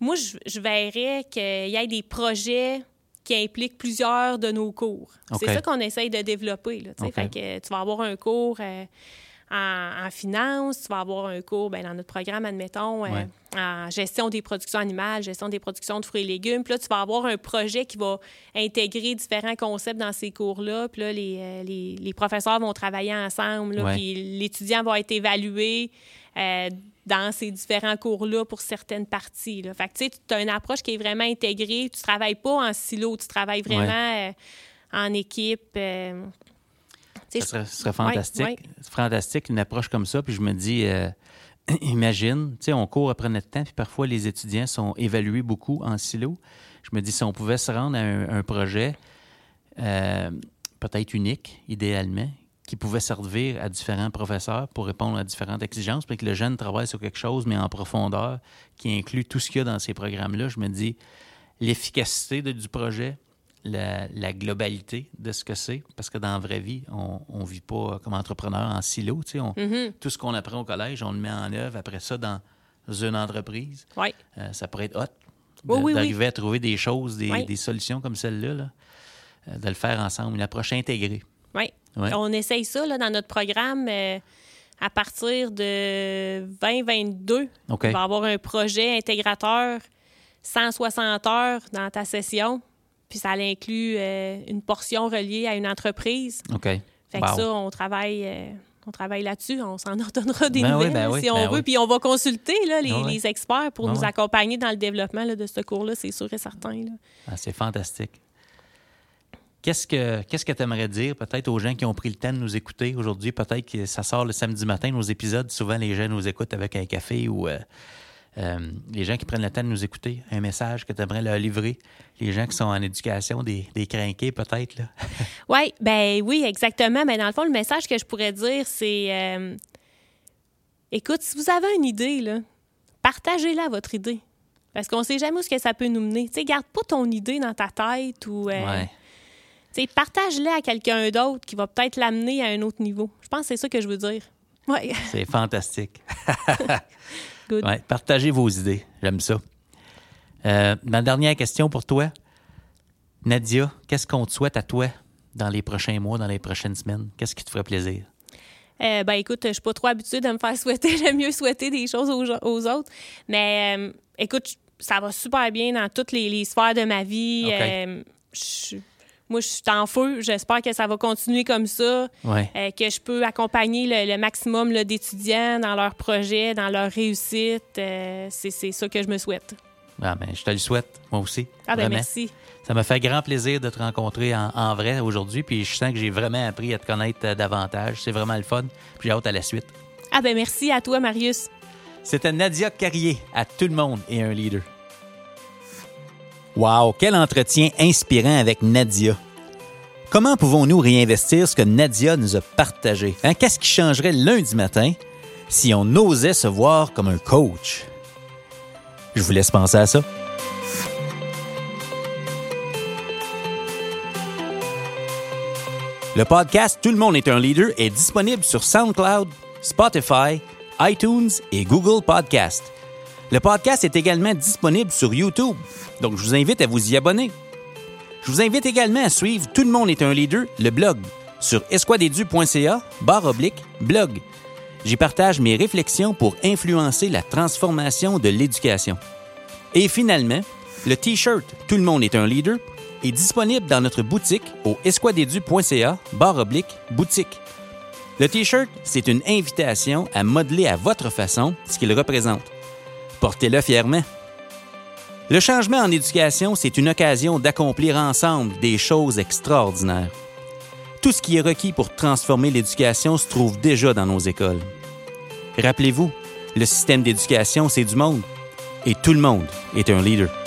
moi, je, je verrais qu'il y ait des projets qui impliquent plusieurs de nos cours. C'est ça qu'on essaye de développer. Là, Fait que tu vas avoir un cours en, finance, tu vas avoir un cours ben, dans notre programme, admettons, euh, en gestion des productions animales, gestion des productions de fruits et légumes. Puis là, tu vas avoir un projet qui va intégrer différents concepts dans ces cours-là. Puis là, les, euh, les, les, professeurs vont travailler ensemble. Puis l'étudiant va être évalué. Euh, dans ces différents cours-là pour certaines parties. Là. Fait que, tu sais, tu as une approche qui est vraiment intégrée. Tu travailles pas en silo, tu travailles vraiment euh, en équipe. euh, serait, ce serait fantastique. Ouais, ouais. C'est fantastique, une approche comme ça. Puis je me dis, euh, imagine, tu sais, on court après notre temps, puis parfois les étudiants sont évalués beaucoup en silo. Je me dis, si on pouvait se rendre à un, un projet euh, peut-être unique, idéalement, qui pouvait servir à différents professeurs pour répondre à différentes exigences, puis que le jeune travaille sur quelque chose, mais en profondeur, qui inclut tout ce qu'il y a dans ces programmes-là, je me dis, l'efficacité du projet, la, la globalité de ce que c'est, parce que dans la vraie vie, on ne vit pas comme entrepreneur en silo. tu Mhm. Tout ce qu'on apprend au collège, on le met en œuvre après ça dans une entreprise. Ouais. Euh, ça pourrait être hot Oui, d'arriver à trouver des choses, des, solutions comme celle-là, là, euh, de le faire ensemble, une approche intégrée. Oui. Ouais. On essaye ça là, dans notre programme euh, à partir de 2022. OK. Il va y avoir un projet intégrateur 160 heures dans ta session. Puis ça inclut euh, une portion reliée à une entreprise. OK. Fait que Wow. ça, on travaille, euh, on travaille là-dessus. On s'en ordonnera des Ben oui, nouvelles ben oui, si on ben veut. oui. Puis on va consulter là, les, experts pour nous accompagner dans le développement là, de ce cours-là, c'est sûr et certain. Ah, c'est fantastique. Qu'est-ce que qu'est-ce que tu aimerais dire peut-être aux gens qui ont pris le temps de nous écouter aujourd'hui? Peut-être que ça sort le samedi matin, nos épisodes. Souvent, les gens nous écoutent avec un café ou euh, euh, les gens qui prennent le temps de nous écouter. Un message que tu aimerais leur livrer. Les gens qui sont en éducation, des, des crinqués peut-être. là. Oui, ben oui, exactement. Mais dans le fond, le message que je pourrais dire, c'est euh, écoute, si vous avez une idée, là, partagez-la votre idée. Parce qu'on ne sait jamais où ce que ça peut nous mener. Tu sais, garde pas ton idée dans ta tête ou euh, Ouais. partage-la à quelqu'un d'autre qui va peut-être l'amener à un autre niveau. Je pense que c'est ça que je veux dire. Oui. C'est fantastique. Good. Ouais, partagez vos idées. J'aime ça. Euh, ma dernière question pour toi. Nadia, qu'est-ce qu'on te souhaite à toi dans les prochains mois, dans les prochaines semaines? Qu'est-ce qui te ferait plaisir? Euh, ben écoute, je suis pas trop habituée de me faire souhaiter. J'aime mieux souhaiter des choses aux, autres. Mais euh, écoute, ça va super bien dans toutes les, les sphères de ma vie. Euh, je- moi, je suis en feu. J'espère que ça va continuer comme ça, Ouais. euh, que je peux accompagner le, le maximum d'étudiants dans leurs projets, dans leur réussite. Euh, c'est ça que je me souhaite. Ah, ben, je te le souhaite, moi aussi. Ah ben merci. Ça m'a fait grand plaisir de te rencontrer en, en vrai aujourd'hui, puis je sens que j'ai vraiment appris à te connaître euh, davantage. C'est vraiment le fun. Puis j'ai hâte à la suite. Ah ben merci à toi, Marius. C'était Nadia Carrier, à tout le monde et un leader. Wow, quel entretien inspirant avec Nadia. Comment pouvons-nous réinvestir ce que Nadia nous a partagé? Hein, Qu'est-ce qui changerait lundi matin si on osait se voir comme un coach? Je vous laisse penser à ça. Le podcast Tout le monde est un leader est disponible sur SoundCloud, Spotify, iTunes et Google Podcast. Le podcast est également disponible sur YouTube, donc je vous invite à vous y abonner. Je vous invite également à suivre Tout le monde est un leader, le blog, sur esquadedu.ca, barre oblique, blog. J'y partage mes réflexions pour influencer la transformation de l'éducation. Et finalement, le T-shirt Tout le monde est un leader est disponible dans notre boutique au esquadedu.ca barre oblique boutique. Le T-shirt, c'est une invitation à modeler à votre façon ce qu'il représente. Portez-le fièrement. Le changement en éducation, c'est une occasion d'accomplir ensemble des choses extraordinaires. Tout ce qui est requis pour transformer l'éducation se trouve déjà dans nos écoles. Rappelez-vous, le système d'éducation, c'est du monde. Et tout le monde est un leader.